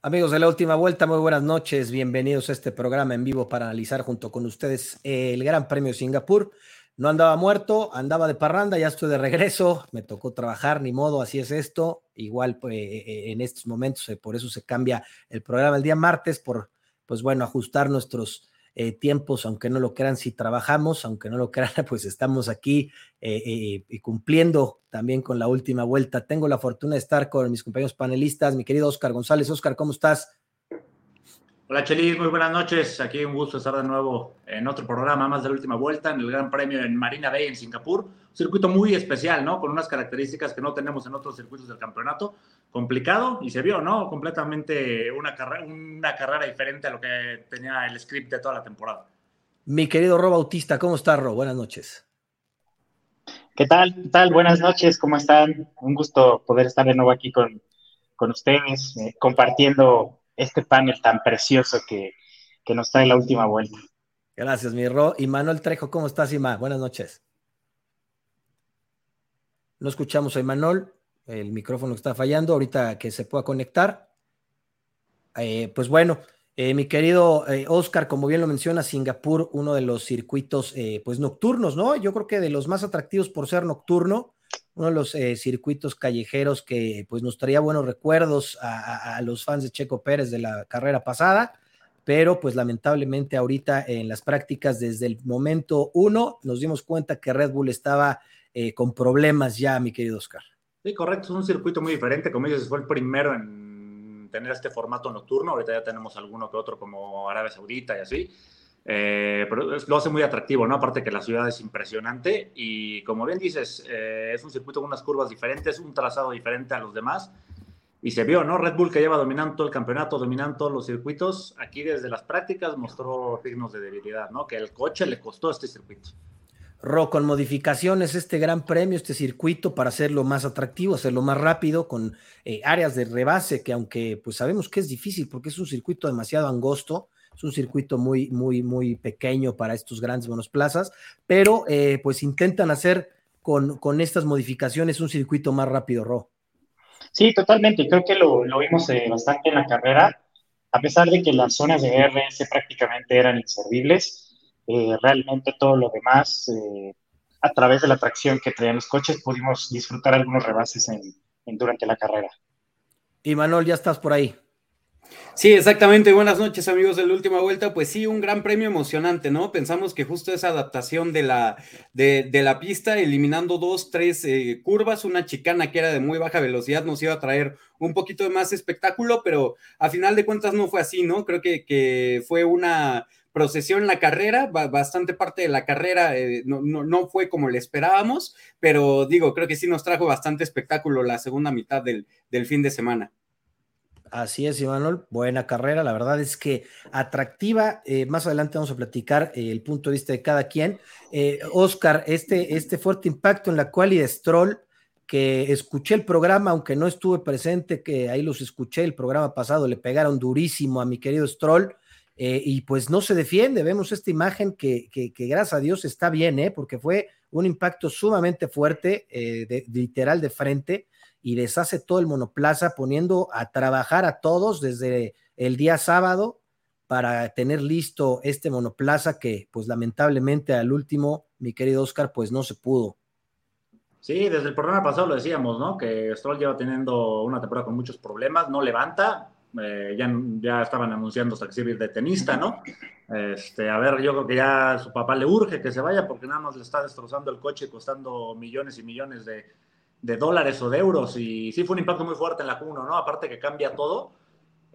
Amigos de la última vuelta, muy buenas noches. Bienvenidos a este programa en vivo para analizar junto con ustedes el Gran Premio de Singapur. No andaba muerto, andaba de parranda, ya estoy de regreso, me tocó trabajar, ni modo, así es esto. Igual pues, en estos momentos, eh, por eso se cambia el programa el día martes, por, pues bueno, ajustar nuestros eh, tiempos, aunque no lo crean, si trabajamos, aunque no lo crean, pues estamos aquí eh, y cumpliendo también con la última vuelta. Tengo la fortuna de estar con mis compañeros panelistas, mi querido Oscar González. Oscar, ¿cómo estás? Hola Chelis, muy buenas noches. Aquí un gusto estar de nuevo en otro programa más de la última vuelta en el Gran Premio en Marina Bay en Singapur. Circuito muy especial, ¿no? Con unas características que no tenemos en otros circuitos del campeonato. Complicado y se vio, ¿no? Completamente una, carrera, una carrera diferente a lo que tenía el script de toda la temporada. Mi querido Ro Bautista, ¿cómo estás, Ro? Buenas noches. ¿Qué tal? ¿Qué tal? Buenas noches, ¿cómo están? Un gusto poder estar de nuevo aquí con, con ustedes, eh, compartiendo este panel tan precioso que, nos trae la última vuelta. Gracias, mi Ro. Y Manuel Trejo, ¿cómo estás, Ima? Buenas noches. No escuchamos a Imanol, el micrófono está fallando, ahorita que se pueda conectar. Eh, pues bueno, eh, mi querido eh, Oscar, como bien lo menciona, Singapur, uno de los circuitos pues nocturnos, ¿no? Yo creo que de los más atractivos por ser nocturno uno de los circuitos callejeros que pues nos traía buenos recuerdos a, los fans de Checo Pérez de la carrera pasada, pero pues lamentablemente ahorita en las prácticas desde el momento uno nos dimos cuenta que Red Bull estaba con problemas ya, mi querido Oscar. Sí, correcto, es un circuito muy diferente, como dices, fue el primero en tener este formato nocturno, ahorita ya tenemos alguno que otro como Arabia Saudita y así, eh, pero lo hace muy atractivo, ¿no? Aparte que la ciudad es impresionante y como bien dices, eh, es un circuito con unas curvas diferentes, un trazado diferente a los demás y se vio, ¿no? Red Bull que lleva dominando todo el campeonato, dominando todos los circuitos, aquí desde las prácticas mostró signos de debilidad, ¿no? Que el coche le costó este circuito. Ro, con modificaciones, este gran premio, este circuito para hacerlo más atractivo, hacerlo más rápido, con eh, áreas de rebase que aunque pues sabemos que es difícil porque es un circuito demasiado angosto, es un circuito muy, muy, muy pequeño para estos grandes monoplazas, pero eh, pues intentan hacer con, con, estas modificaciones un circuito más rápido, Ro. Sí, totalmente. Creo que lo, lo vimos eh, bastante en la carrera. A pesar de que las zonas de RS prácticamente eran inservibles, eh, realmente todo lo demás, a través de la tracción que traían los coches, pudimos disfrutar algunos rebases en, en, durante la carrera. Y Manuel, ya estás por ahí. Sí, exactamente. Buenas noches, amigos de la última vuelta. Pues sí, un gran premio emocionante, ¿no? Pensamos que justo esa adaptación de la, de, la pista, eliminando dos, tres eh, curvas, una chicana que era de muy baja velocidad, nos iba a traer un poquito de más espectáculo, pero a final de cuentas no fue así, ¿no? Creo que, que fue una procesión la carrera, bastante parte de la carrera eh, no, no, fue como le esperábamos, pero digo, creo que sí nos trajo bastante espectáculo la segunda mitad del, del fin de semana. Así es, Iván, buena carrera, la verdad es que atractiva, eh, más adelante vamos a platicar eh, el punto de vista de cada quien. Eh, Oscar, este, este fuerte impacto en la cual de Stroll, que escuché el programa, aunque no estuve presente, que ahí los escuché el programa pasado, le pegaron durísimo a mi querido Stroll, y pues no se defiende, vemos esta imagen que, que, gracias a Dios está bien, porque fue un impacto sumamente fuerte, de, literal de frente, y deshace todo el monoplaza poniendo a trabajar a todos desde el día sábado para tener listo este monoplaza que pues lamentablemente al último, mi querido Oscar, pues no se pudo. Sí, desde el programa pasado lo decíamos, ¿no? Que Stroll lleva teniendo una temporada con muchos problemas, no levanta, eh, ya, ya estaban anunciando sirve de tenista, ¿no? Este, a ver, yo creo que ya su papá le urge que se vaya porque nada más le está destrozando el coche costando millones y millones de, de dólares o de euros. Y sí fue un impacto muy fuerte en la Q1, ¿no? Aparte que cambia todo.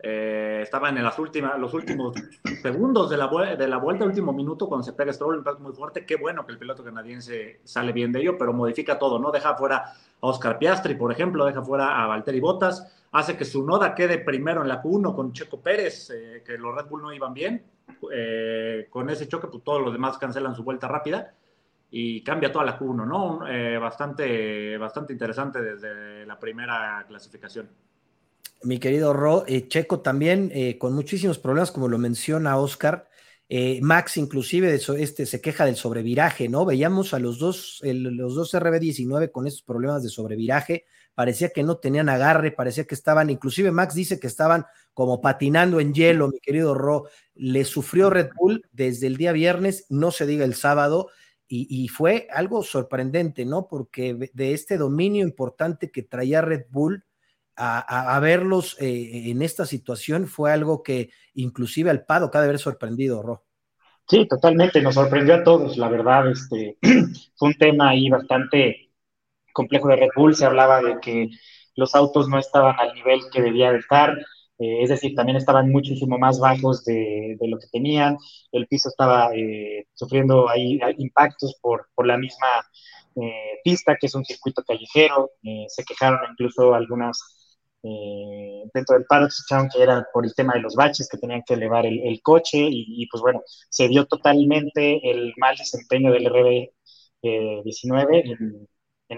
Eh, estaba en las últimas, los últimos segundos de la, de la vuelta, último minuto, cuando se pega Stroll, un impacto muy fuerte. Qué bueno que el piloto canadiense sale bien de ello, pero modifica todo, ¿no? Deja fuera a Oscar Piastri, por ejemplo, deja fuera a Valtteri Bottas, hace que su noda quede primero en la Q1 con Checo Pérez, eh, que los Red Bull no iban bien. Eh, con ese choque, pues todos los demás cancelan su vuelta rápida y cambia toda la Q1, ¿no? Eh, bastante, bastante interesante desde la primera clasificación. Mi querido Ro, Checo también con muchísimos problemas, como lo menciona Oscar. Max inclusive este, se queja del sobreviraje, ¿no? Veíamos a los dos, los dos RB19 con estos problemas de sobreviraje, parecía que no tenían agarre, parecía que estaban, inclusive Max dice que estaban como patinando en hielo, mi querido Ro. Le sufrió Red Bull desde el día viernes, no se diga el sábado, y, fue algo sorprendente, ¿no? Porque de este dominio importante que traía Red Bull, a, verlos eh, en esta situación fue algo que inclusive al Pado cada vez sorprendido, Ro. Sí, totalmente, nos sorprendió a todos, la verdad, este, fue un tema ahí bastante complejo de Red Bull, se hablaba de que los autos no estaban al nivel que debía de estar, eh, es decir, también estaban muchísimo más bajos de, lo que tenían, el piso estaba eh, sufriendo ahí impactos por, por la misma eh, pista, que es un circuito callejero, se quejaron incluso algunas eh, dentro del paddock que era por el tema de los baches que tenían que elevar el, coche y, pues bueno, se dio totalmente el mal desempeño del RB19 en,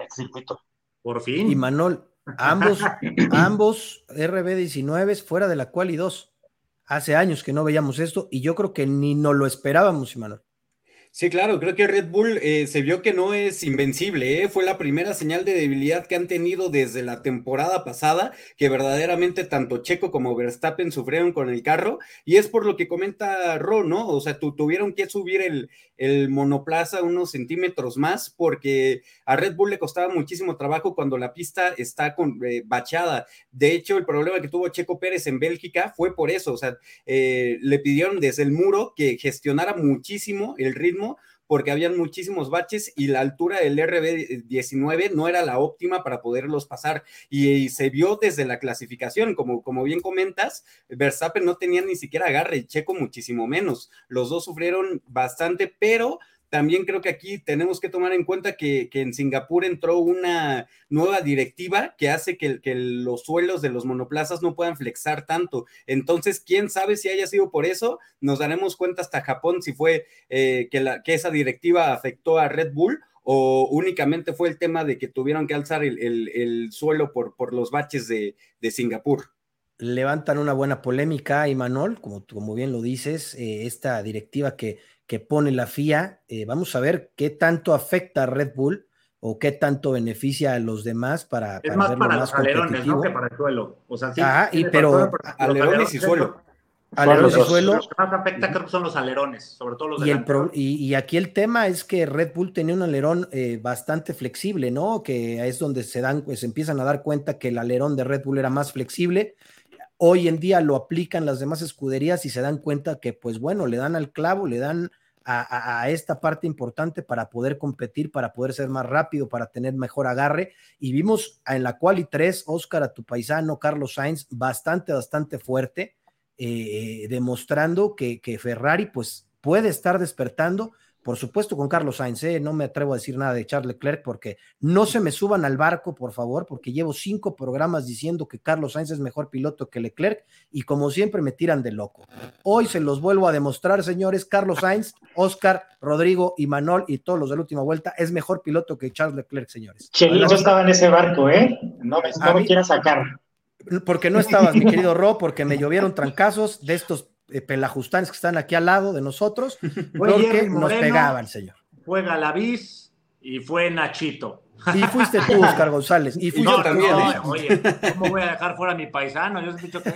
este circuito. Por fin. Y Manol, ambos, ambos RB19 fuera de la cual y dos. Hace años que no veíamos esto y yo creo que ni nos lo esperábamos, Imanol. Sí, claro, creo que Red Bull eh, se vio que no es invencible, ¿eh? fue la primera señal de debilidad que han tenido desde la temporada pasada, que verdaderamente tanto Checo como Verstappen sufrieron con el carro, y es por lo que comenta Ro, ¿no? O sea, tuvieron que subir el, el monoplaza unos centímetros más, porque a Red Bull le costaba muchísimo trabajo cuando la pista está con, eh, bachada. De hecho, el problema que tuvo Checo Pérez en Bélgica fue por eso, o sea, le pidieron desde el muro que gestionara muchísimo el ritmo porque habían muchísimos baches y la altura del RB19 no era la óptima para poderlos pasar. Y, se vio desde la clasificación, como, como bien comentas, Verstappen no tenía ni siquiera agarre, Checo muchísimo menos. Los dos sufrieron bastante, pero también creo que aquí tenemos que tomar en cuenta que, en Singapur entró una nueva directiva que hace que, los suelos de los monoplazas no puedan flexar tanto. Entonces, quién sabe si haya sido por eso. Nos daremos cuenta hasta Japón si fue eh, que, esa directiva afectó a Red Bull o únicamente fue el tema de que tuvieron que alzar el, suelo por, por los baches de, Singapur levantan una buena polémica, Imanol, como, como bien lo dices, eh, esta directiva que que pone la FIA. Eh, vamos a ver qué tanto afecta a Red Bull o qué tanto beneficia a los demás para, es más para los alerones, ¿no? Que para el suelo. O sea, sí, y pero alerones y suelo. Alerones y suelo. Los que más afecta creo que son los alerones, sobre todo los y, el y, aquí el tema es que Red Bull tenía un alerón eh, bastante flexible, ¿no? Que es donde se dan, pues empiezan a dar cuenta que el alerón de Red Bull era más flexible. Hoy en día lo aplican las demás escuderías y se dan cuenta que, pues bueno, le dan al clavo, le dan a, esta parte importante para poder competir, para poder ser más rápido, para tener mejor agarre. Y vimos en la cual y tres, Oscar, a tu paisano Carlos Sainz, bastante, bastante fuerte, eh, demostrando que, que Ferrari pues puede estar despertando por supuesto con Carlos Sainz, ¿eh? no me atrevo a decir nada de Charles Leclerc porque no se me suban al barco, por favor, porque llevo cinco programas diciendo que Carlos Sainz es mejor piloto que Leclerc y como siempre me tiran de loco. Hoy se los vuelvo a demostrar, señores, Carlos Sainz, Oscar, Rodrigo y Manol y todos los de la última vuelta es mejor piloto que Charles Leclerc, señores. Chelito estaba en ese barco, ¿eh? No me, no quieras sacar. Porque no estabas, mi querido Ro, porque me llovieron trancazos de estos eh, pelajustanes que están aquí al lado de nosotros, porque nos pegaban, señor. Fue Galaviz y fue Nachito. Y fuiste tú, Oscar González. Y fuiste también. oye, ¿cómo voy a dejar fuera a mi paisano? Yo he dicho que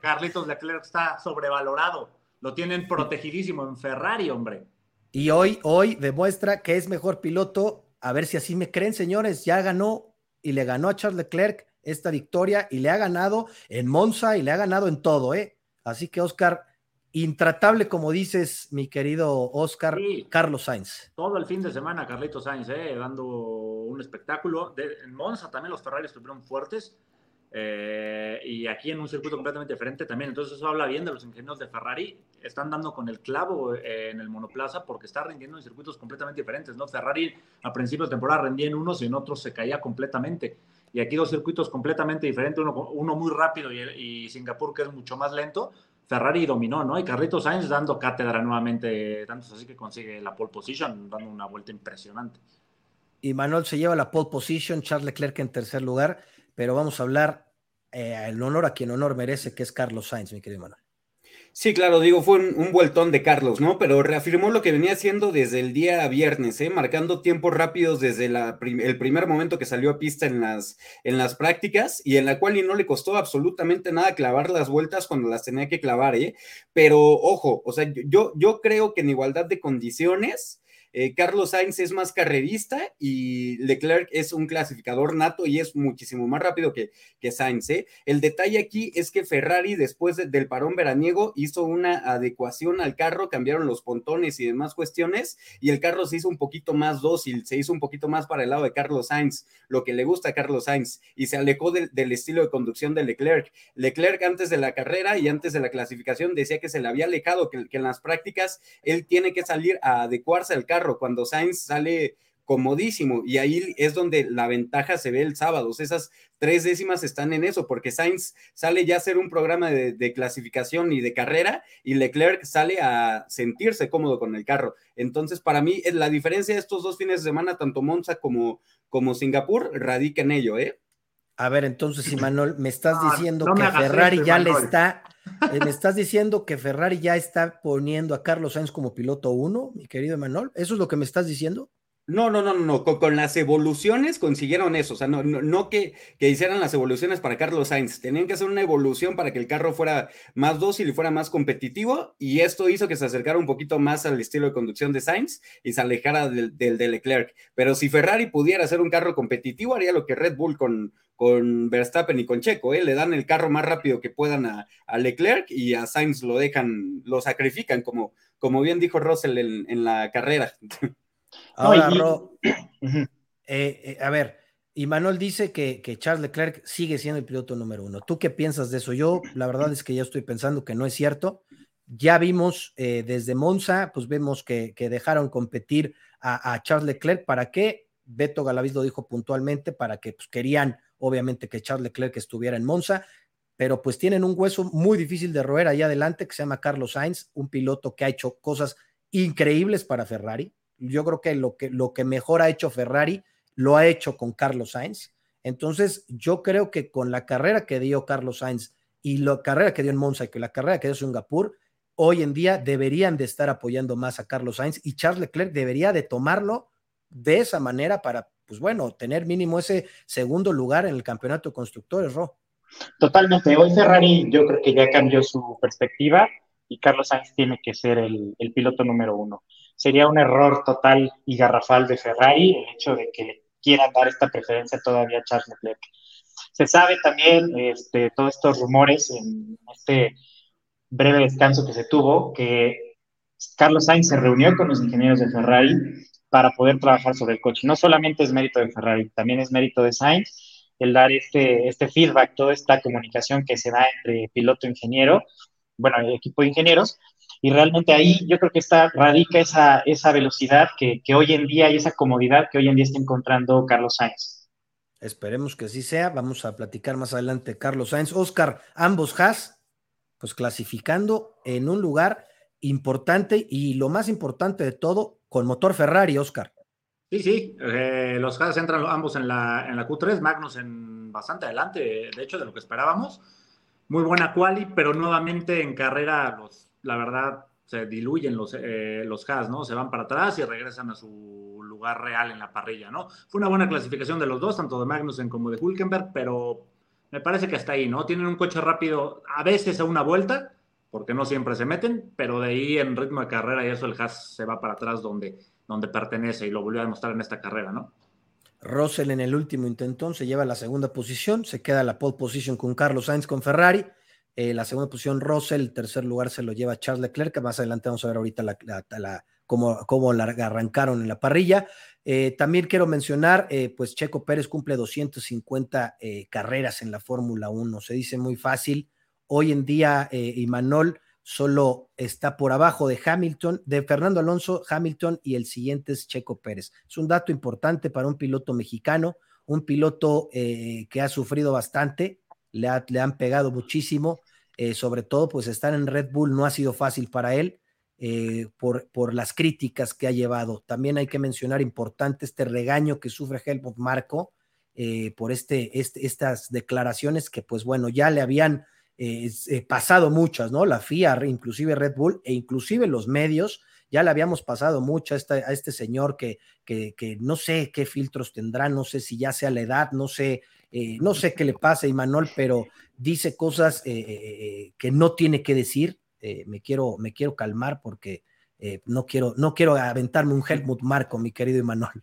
Carlitos Leclerc está sobrevalorado. Lo tienen protegidísimo en Ferrari, hombre. Y hoy, hoy demuestra que es mejor piloto. A ver si así me creen, señores. Ya ganó y le ganó a Charles Leclerc esta victoria y le ha ganado en Monza y le ha ganado en todo, ¿eh? Así que, Oscar, intratable, como dices, mi querido Oscar, Carlos Sainz. Todo el fin de semana, Carlito Sainz, eh, dando un espectáculo. en Monza también los Ferrari estuvieron fuertes. Eh, y aquí en un circuito completamente diferente también. Entonces eso habla bien de los ingenieros de Ferrari. Están dando con el clavo eh, en el monoplaza porque está rindiendo en circuitos completamente diferentes. ¿no? Ferrari a principios de temporada rendía en unos y en otros se caía completamente y aquí dos circuitos completamente diferentes, uno, muy rápido y, Singapur que es mucho más lento, Ferrari dominó, ¿no? Y Carlitos Sainz dando cátedra nuevamente, tanto así que consigue la pole position, dando una vuelta impresionante. Y Manuel se lleva la pole position, Charles Leclerc en tercer lugar, pero vamos a hablar eh, el honor a quien honor merece, que es Carlos Sainz, mi querido Manuel. Sí, claro, digo, fue un, vueltón de Carlos, ¿no? Pero reafirmó lo que venía haciendo desde el día viernes, ¿eh? Marcando tiempos rápidos desde el primer momento que salió a pista en las, en las prácticas y en la cual no le costó absolutamente nada clavar las vueltas cuando las tenía que clavar, ¿eh? Pero ojo, o sea, yo, yo creo que en igualdad de condiciones, eh, Carlos Sainz es más carrerista y Leclerc es un clasificador nato y es muchísimo más rápido que, que Sainz. ¿eh? El detalle aquí es que Ferrari, después del parón veraniego, hizo una adecuación al carro, cambiaron los pontones y demás cuestiones, y el carro se hizo un poquito más dócil, se hizo un poquito más para el lado de Carlos Sainz, lo que le gusta a Carlos Sainz, y se alejó del estilo de conducción de Leclerc. Leclerc antes de la carrera y antes de la clasificación decía que se le había alejado, que en las prácticas él tiene que salir a adecuarse al carro cuando Sainz sale comodísimo y ahí es donde la ventaja se ve el sábado. Esas tres décimas están en eso, porque Sainz sale ya a hacer un programa de, clasificación y de carrera y Leclerc sale a sentirse cómodo con el carro. Entonces, para mí, la diferencia de estos dos fines de semana, tanto Monza como, como Singapur, radica en ello, ¿eh? A ver, entonces, Imanol, me estás diciendo que Ferrari ya le está eh, ¿Me estás diciendo que Ferrari ya está poniendo a Carlos Sainz como piloto uno, mi querido Emanuel? ¿Eso es lo que me estás diciendo? No, no, no, no, con, las evoluciones consiguieron eso, o sea, no, no, que, que, hicieran las evoluciones para Carlos Sainz, tenían que hacer una evolución para que el carro fuera más dócil y fuera más competitivo, y esto hizo que se acercara un poquito más al estilo de conducción de Sainz y se alejara del, de Leclerc. Pero si Ferrari pudiera hacer un carro competitivo, haría lo que Red Bull con, con Verstappen y con Checo, ¿eh? le dan el carro más rápido que puedan a, Leclerc y a Sainz lo dejan, lo sacrifican, como, como bien dijo Russell en la carrera. Ahora, eh, eh, a ver, y Manuel dice que, Charles Leclerc sigue siendo el piloto número uno. ¿Tú qué piensas de eso? Yo, la verdad es que ya estoy pensando que no es cierto. Ya vimos eh, desde Monza, pues vemos que, dejaron competir a, Charles Leclerc. ¿Para qué? Beto Galaviz lo dijo puntualmente, para que pues, querían, obviamente, que Charles Leclerc estuviera en Monza, pero pues tienen un hueso muy difícil de roer ahí adelante que se llama Carlos Sainz, un piloto que ha hecho cosas increíbles para Ferrari, yo creo que lo que, lo que mejor ha hecho Ferrari lo ha hecho con Carlos Sainz. Entonces, yo creo que con la carrera que dio Carlos Sainz y la carrera que dio en Monza y que la carrera que dio Singapur, hoy en día deberían de estar apoyando más a Carlos Sainz y Charles Leclerc debería de tomarlo de esa manera para, pues bueno, tener mínimo ese segundo lugar en el campeonato de constructores, Ro. Totalmente. Hoy Ferrari yo creo que ya cambió su perspectiva y Carlos Sainz tiene que ser el, el piloto número uno sería un error total y garrafal de Ferrari el hecho de que quieran dar esta preferencia todavía a Charles Leclerc. Se sabe también, este, todos estos rumores en este breve descanso que se tuvo, que Carlos Sainz se reunió con los ingenieros de Ferrari para poder trabajar sobre el coche. No solamente es mérito de Ferrari, también es mérito de Sainz el dar este, este feedback, toda esta comunicación que se da entre piloto e ingeniero, bueno, equipo de ingenieros, y realmente ahí yo creo que está, radica esa, esa velocidad que, hoy en día y esa comodidad que hoy en día está encontrando Carlos Sainz. Esperemos que así sea. Vamos a platicar más adelante Carlos Sainz. Oscar, ambos Haas, pues clasificando en un lugar importante y lo más importante de todo, con motor Ferrari, Oscar. Sí, sí, eh, los Haas entran ambos en la, en la Q3, Magnus en bastante adelante, de hecho, de lo que esperábamos. Muy buena quali, pero nuevamente en carrera los la verdad, se diluyen los, eh, los Haas, ¿no? Se van para atrás y regresan a su lugar real en la parrilla, ¿no? Fue una buena clasificación de los dos, tanto de Magnussen como de Hulkenberg, pero me parece que hasta ahí, ¿no? Tienen un coche rápido a veces a una vuelta, porque no siempre se meten, pero de ahí en ritmo de carrera y eso el Haas se va para atrás donde, donde pertenece y lo volvió a demostrar en esta carrera, ¿no? Russell en el último intentón se lleva la segunda posición, se queda la pole position con Carlos Sainz con Ferrari eh, la segunda posición Russell, el tercer lugar se lo lleva Charles Leclerc, que más adelante vamos a ver ahorita la, cómo, la arrancaron en la parrilla. Eh, también quiero mencionar, eh, pues Checo Pérez cumple 250 carreras en la Fórmula 1, se dice muy fácil. Hoy en día, Imanol solo está por abajo de Hamilton, de Fernando Alonso, Hamilton y el siguiente es Checo Pérez. Es un dato importante para un piloto mexicano, un piloto que ha sufrido bastante, le, han pegado muchísimo eh, sobre todo pues estar en Red Bull no ha sido fácil para él eh, por, por las críticas que ha llevado. También hay que mencionar importante este regaño que sufre Helmut Marco eh, por este, este, estas declaraciones que pues bueno, ya le habían pasado muchas, ¿no? La FIA, inclusive Red Bull e inclusive los medios, ya le habíamos pasado mucho a, a este señor que, que, que, no sé qué filtros tendrá, no sé si ya sea la edad, no sé, eh, no sé qué le pasa a Imanol, pero dice cosas que no tiene que decir. me, quiero, me quiero calmar porque no, quiero, no quiero aventarme un Helmut Marco, mi querido Imanol.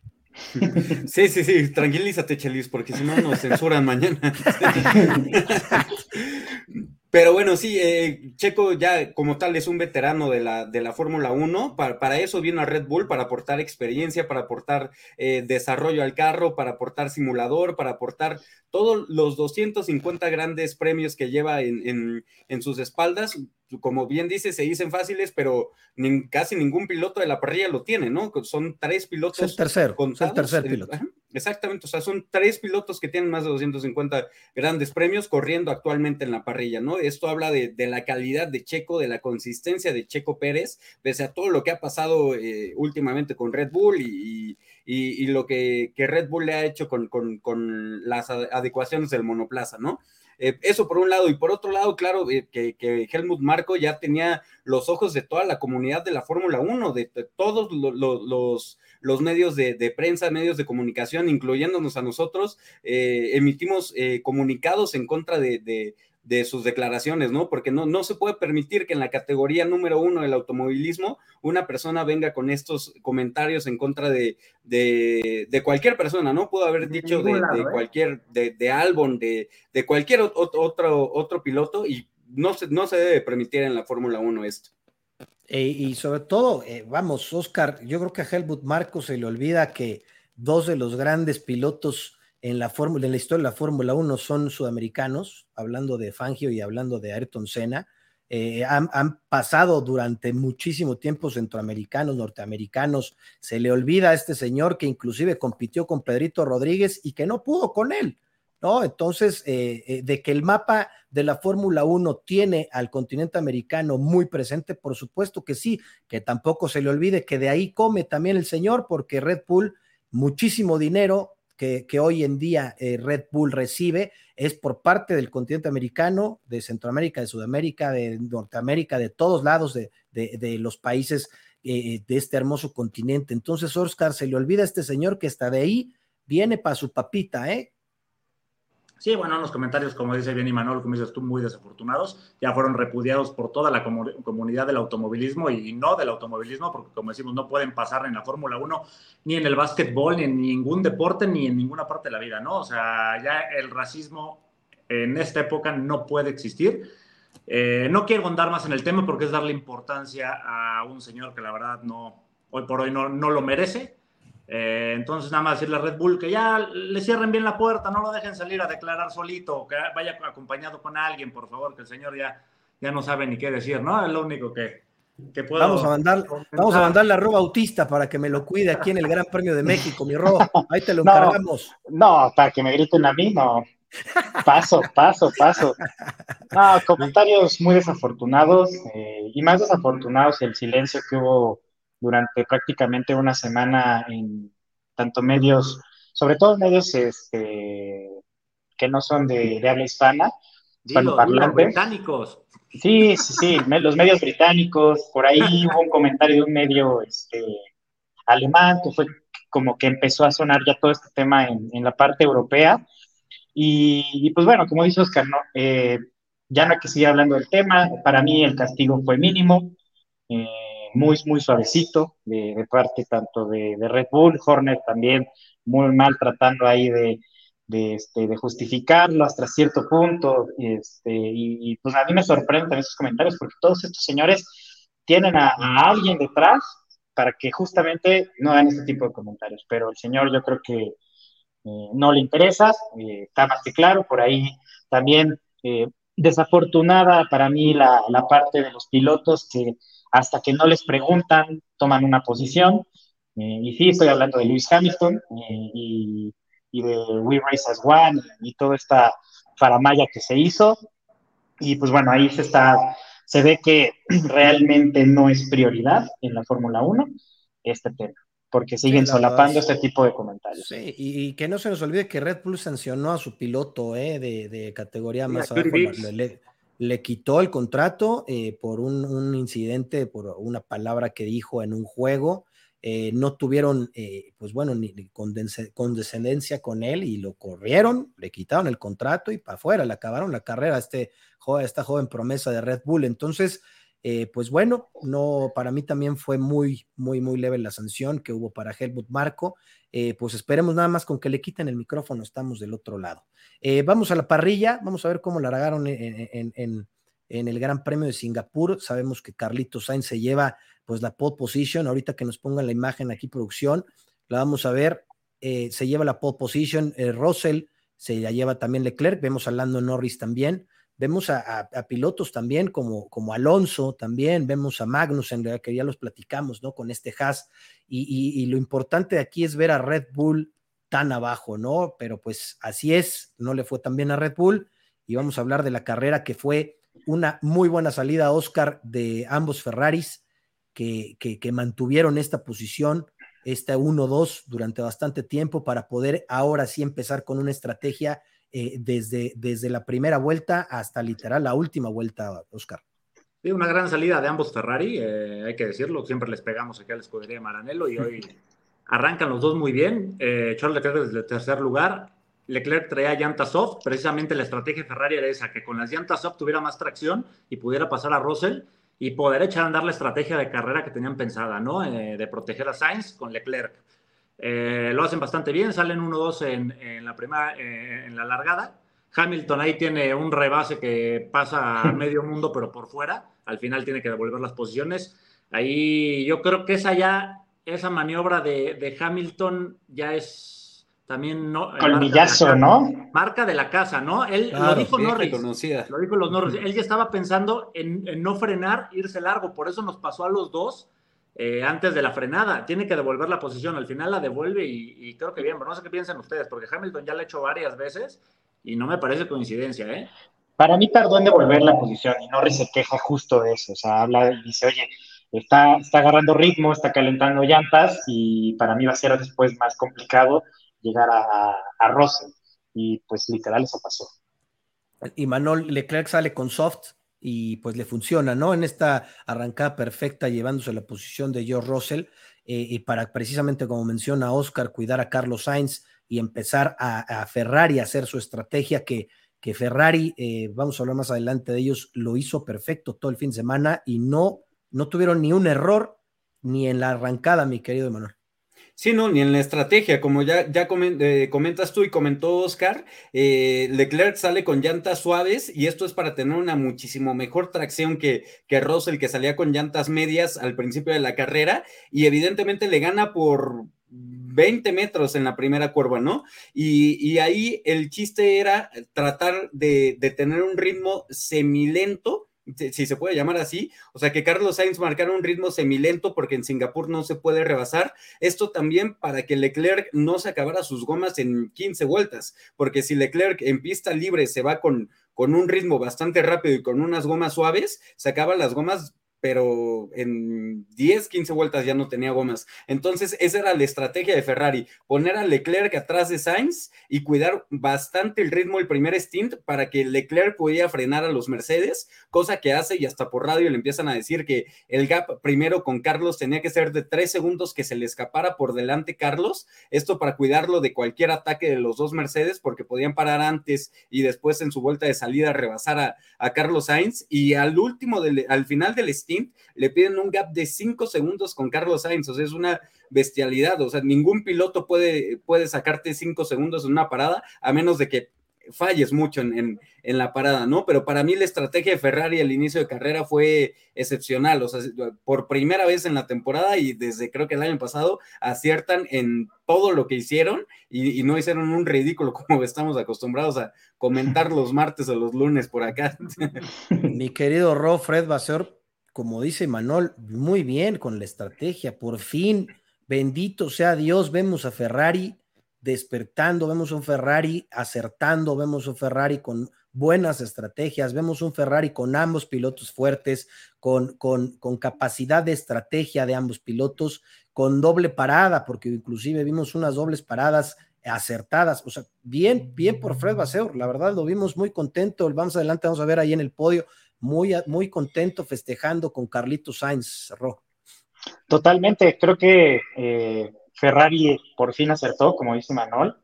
Sí, sí, sí, tranquilízate, Chelis, porque si no nos censuran mañana. Pero bueno, sí, eh, Checo ya como tal es un veterano de la, de la Fórmula 1. Para, eso viene a Red Bull, para aportar experiencia, para aportar eh, desarrollo al carro, para aportar simulador, para aportar todos los 250 grandes premios que lleva en, en sus espaldas como bien dice, se dicen fáciles, pero casi ningún piloto de la parrilla lo tiene, ¿no? Son tres pilotos. Es el tercero, el tercer piloto. exactamente, o sea, son tres pilotos que tienen más de 250 grandes premios corriendo actualmente en la parrilla, ¿no? Esto habla de, la calidad de Checo, de la consistencia de Checo Pérez, pese a todo lo que ha pasado eh, últimamente con Red Bull y, lo que, Red Bull le ha hecho con, con las adecuaciones del monoplaza, ¿no? Eh, eso por un lado, y por otro lado, claro, eh, que, Helmut Marco ya tenía los ojos de toda la comunidad de la Fórmula 1, de, todos los, los, medios de, prensa, medios de comunicación, incluyéndonos a nosotros, eh, emitimos comunicados en contra de, de sus declaraciones, ¿no? Porque no, no se puede permitir que en la categoría número uno del automovilismo una persona venga con estos comentarios en contra de, de, cualquier persona, ¿no? Pudo haber dicho de, ¿eh? cualquier, de, de Albon, de, de cualquier otro, otro piloto y no se, no se debe permitir en la Fórmula 1 esto. E, y sobre todo, eh, vamos, Oscar, yo creo que a Helmut Marcos se le olvida que dos de los grandes pilotos en la fórmula, historia de la Fórmula 1 son sudamericanos, hablando de Fangio y hablando de Ayrton Senna. Eh, han, pasado durante muchísimo tiempo centroamericanos, norteamericanos. Se le olvida a este señor que inclusive compitió con Pedrito Rodríguez y que no pudo con él, ¿no? Entonces, eh, eh, de que el mapa de la Fórmula 1 tiene al continente americano muy presente, por supuesto que sí, que tampoco se le olvide que de ahí come también el señor, porque Red Bull, muchísimo dinero, que, hoy en día eh, Red Bull recibe es por parte del continente americano, de Centroamérica, de Sudamérica, de Norteamérica, de todos lados de, los países eh, de este hermoso continente. Entonces, Oscar, se le olvida a este señor que está de ahí, viene para su papita, ¿eh? Sí, bueno, los comentarios, como dice bien Imanol, como dices tú, muy desafortunados, ya fueron repudiados por toda la comunidad del automovilismo y no del automovilismo, porque como decimos, no pueden pasar en la Fórmula 1, ni en el básquetbol, ni en ningún deporte, ni en ninguna parte de la vida, ¿no? O sea, ya el racismo en esta época no puede existir. Eh, no quiero andar más en el tema porque es darle importancia a un señor que la verdad no, hoy por hoy no lo merece eh, entonces, nada más decirle a Red Bull que ya le cierren bien la puerta, no lo dejen salir a declarar solito, que vaya acompañado con alguien, por favor, que el señor ya, ya no sabe ni qué decir, ¿no? Es lo único que, que puedo. Vamos a, mandar, vamos a mandarle a Ro Bautista para que me lo cuide aquí en el Gran Premio de México, mi Ro. Ahí te lo encargamos. No, para que me griten a mí, no. Paso, paso, paso. No, comentarios muy desafortunados eh, y más desafortunados el silencio que hubo durante prácticamente una semana en tanto medios, sobre todo medios este, que no son de, habla hispana, los británicos. Sí, sí, sí, los medios británicos, por ahí hubo un comentario de un medio este, alemán que fue como que empezó a sonar ya todo este tema en, la parte europea. Y, pues bueno, como dice Oscar, ¿no? Eh, ya no hay que seguir hablando del tema, para mí el castigo fue mínimo. Eh, muy, muy suavecito de, parte tanto de, Red Bull, Horner también muy mal tratando ahí de, de, este, de justificarlo hasta cierto punto. Este, y, pues a mí me sorprenden esos comentarios porque todos estos señores tienen a, alguien detrás para que justamente no hagan este tipo de comentarios. Pero el señor yo creo que eh, no le interesa, eh, está más que claro, por ahí también eh, desafortunada para mí la, la, parte de los pilotos que hasta que no les preguntan, toman una posición. Eh, y sí, estoy hablando de Lewis Hamilton eh, y, de We Race as One y toda esta faramaya que se hizo. Y pues bueno, ahí se está, se ve que realmente no es prioridad en la Fórmula 1 este tema, porque siguen solapando este tipo de comentarios. Sí, y, que no se nos olvide que Red Bull sancionó a su piloto eh, de, categoría más abajo, le quitó el contrato eh, por un, incidente, por una palabra que dijo en un juego. Eh, no tuvieron, eh, pues bueno, ni, condescendencia con él y lo corrieron, le quitaron el contrato y para afuera, le acabaron la carrera a, este, esta joven promesa de Red Bull. Entonces, pues bueno, no, para mí también fue muy, muy, muy leve la sanción que hubo para Helmut Marco. pues esperemos nada más con que le quiten el micrófono, estamos del otro lado. Eh, vamos a la parrilla, vamos a ver cómo la largaron en, el Gran Premio de Singapur. Sabemos que Carlito Sainz se lleva pues la pole position. Ahorita que nos pongan la imagen aquí, producción, la vamos a ver. Eh, se lleva la pole position eh, Russell, se la lleva también Leclerc. Vemos a Lando Norris también. Vemos a, pilotos también como, como, Alonso también, vemos a Magnussen, que ya los platicamos, ¿no? Con este Haas. y, lo importante aquí es ver a Red Bull tan abajo, ¿no? Pero pues así es, no le fue tan bien a Red Bull y vamos a hablar de la carrera que fue una muy buena salida, Oscar, de ambos Ferraris que, que, mantuvieron esta posición, esta 1-2 durante bastante tiempo para poder ahora sí empezar con una estrategia eh, desde, desde la primera vuelta hasta literal la última vuelta, Oscar. Sí, una gran salida de ambos Ferrari, eh, hay que decirlo, siempre les pegamos aquí a la escudería de Maranello y hoy Arrancan los dos muy bien. Eh, Charles Leclerc desde el tercer lugar. Leclerc traía llantas soft. Precisamente la estrategia de Ferrari era esa, que con las llantas soft tuviera más tracción y pudiera pasar a Russell y poder echar a andar la estrategia de carrera que tenían pensada, ¿no? Eh, de proteger a Sainz con Leclerc. Eh, lo hacen bastante bien, salen 1-2 en, la primera, en la largada. Hamilton ahí tiene un rebase que pasa a medio mundo, pero por fuera. Al final tiene que devolver las posiciones. Ahí yo creo que esa ya esa maniobra de, Hamilton ya es también no colmillazo, ¿no? Marca de la casa, ¿no? Él lo dijo Norris. Lo dijo los Norris. Él ya estaba pensando en, no frenar, irse largo. Por eso nos pasó a los dos eh, antes de la frenada. Tiene que devolver la posición. Al final la devuelve y, creo que bien. Pero no sé qué piensan ustedes, porque Hamilton ya la ha hecho varias veces y no me parece coincidencia, ¿eh? Para mí tardó en devolver la posición y Norris se queja justo de eso. O sea, habla y dice, oye, está, está agarrando ritmo, está calentando llantas y para mí va a ser después más complicado llegar a, a Russell. Y pues literal eso pasó. Y Manuel Leclerc sale con soft y pues le funciona, ¿no? En esta arrancada perfecta llevándose la posición de George Russell eh, y para precisamente como menciona Oscar, cuidar a Carlos Sainz y empezar a, Ferrari a hacer su estrategia que, que Ferrari, eh, vamos a hablar más adelante de ellos, lo hizo perfecto todo el fin de semana y no no tuvieron ni un error ni en la arrancada, mi querido Emanuel. Sí, no, ni en la estrategia, como ya, ya eh, comentas tú y comentó Oscar, eh, Leclerc sale con llantas suaves y esto es para tener una muchísimo mejor tracción que, que Russell, que salía con llantas medias al principio de la carrera y evidentemente le gana por 20 metros en la primera curva, ¿no? Y, ahí el chiste era tratar de, de tener un ritmo semilento si se puede llamar así, o sea que Carlos Sainz marcara un ritmo semilento porque en Singapur no se puede rebasar, esto también para que Leclerc no se acabara sus gomas en 15 vueltas, porque si Leclerc en pista libre se va con, con un ritmo bastante rápido y con unas gomas suaves, se acaban las gomas pero en 10, 15 vueltas ya no tenía gomas. Entonces, esa era la estrategia de Ferrari, poner a Leclerc atrás de Sainz y cuidar bastante el ritmo el primer stint para que Leclerc pudiera frenar a los Mercedes, cosa que hace y hasta por radio le empiezan a decir que el gap primero con Carlos tenía que ser de 3 segundos que se le escapara por delante Carlos, esto para cuidarlo de cualquier ataque de los dos Mercedes porque podían parar antes y después en su vuelta de salida rebasar a, a Carlos Sainz y al último, del, al final del stint, le piden un gap de 5 segundos con Carlos Sainz, o sea, es una bestialidad, o sea, ningún piloto puede, puede sacarte 5 segundos en una parada, a menos de que falles mucho en, la parada, ¿no? Pero para mí la estrategia de Ferrari al inicio de carrera fue excepcional, o sea, por primera vez en la temporada y desde creo que el año pasado aciertan en todo lo que hicieron y, y no hicieron un ridículo como estamos acostumbrados a comentar los martes o los lunes por acá. Mi querido Ro Fred ser como dice Manol, muy bien con la estrategia. Por fin, bendito sea Dios, vemos a Ferrari despertando, vemos un Ferrari acertando, vemos un Ferrari con buenas estrategias, vemos un Ferrari con ambos pilotos fuertes, con, con, capacidad de estrategia de ambos pilotos, con doble parada, porque inclusive vimos unas dobles paradas acertadas. O sea, bien, bien por Fred Baseur, la verdad lo vimos muy contento. Vamos adelante, vamos a ver ahí en el podio, muy, muy contento festejando con Carlito Sainz, Ro. Totalmente, creo que eh, Ferrari por fin acertó, como dice Manuel.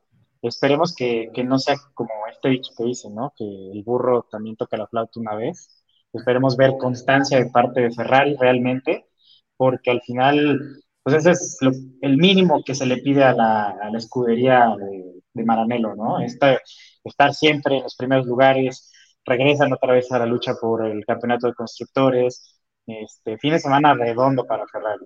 Esperemos que, que, no sea como este dicho que dice, ¿no? Que el burro también toca la flauta una vez. Esperemos ver constancia de parte de Ferrari realmente, porque al final, pues ese es el mínimo que se le pide a la, a la escudería de, de, Maranello, ¿no? Estar, estar siempre en los primeros lugares, regresan otra vez a la lucha por el campeonato de constructores, este fin de semana redondo para Ferrari.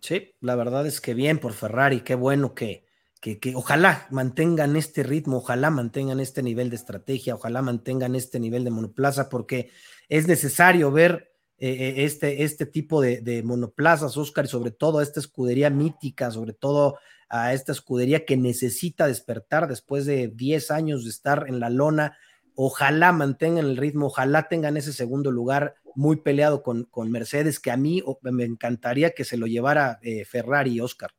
Sí, la verdad es que bien por Ferrari, qué bueno que, que, que, ojalá mantengan este ritmo, ojalá mantengan este nivel de estrategia, ojalá mantengan este nivel de monoplaza, porque es necesario ver eh, este, este tipo de, de, monoplazas, Oscar, y sobre todo a esta escudería mítica, sobre todo a esta escudería que necesita despertar después de 10 años de estar en la lona. Ojalá mantengan el ritmo, ojalá tengan ese segundo lugar muy peleado con, con Mercedes, que a mí me encantaría que se lo llevara eh, Ferrari, Oscar.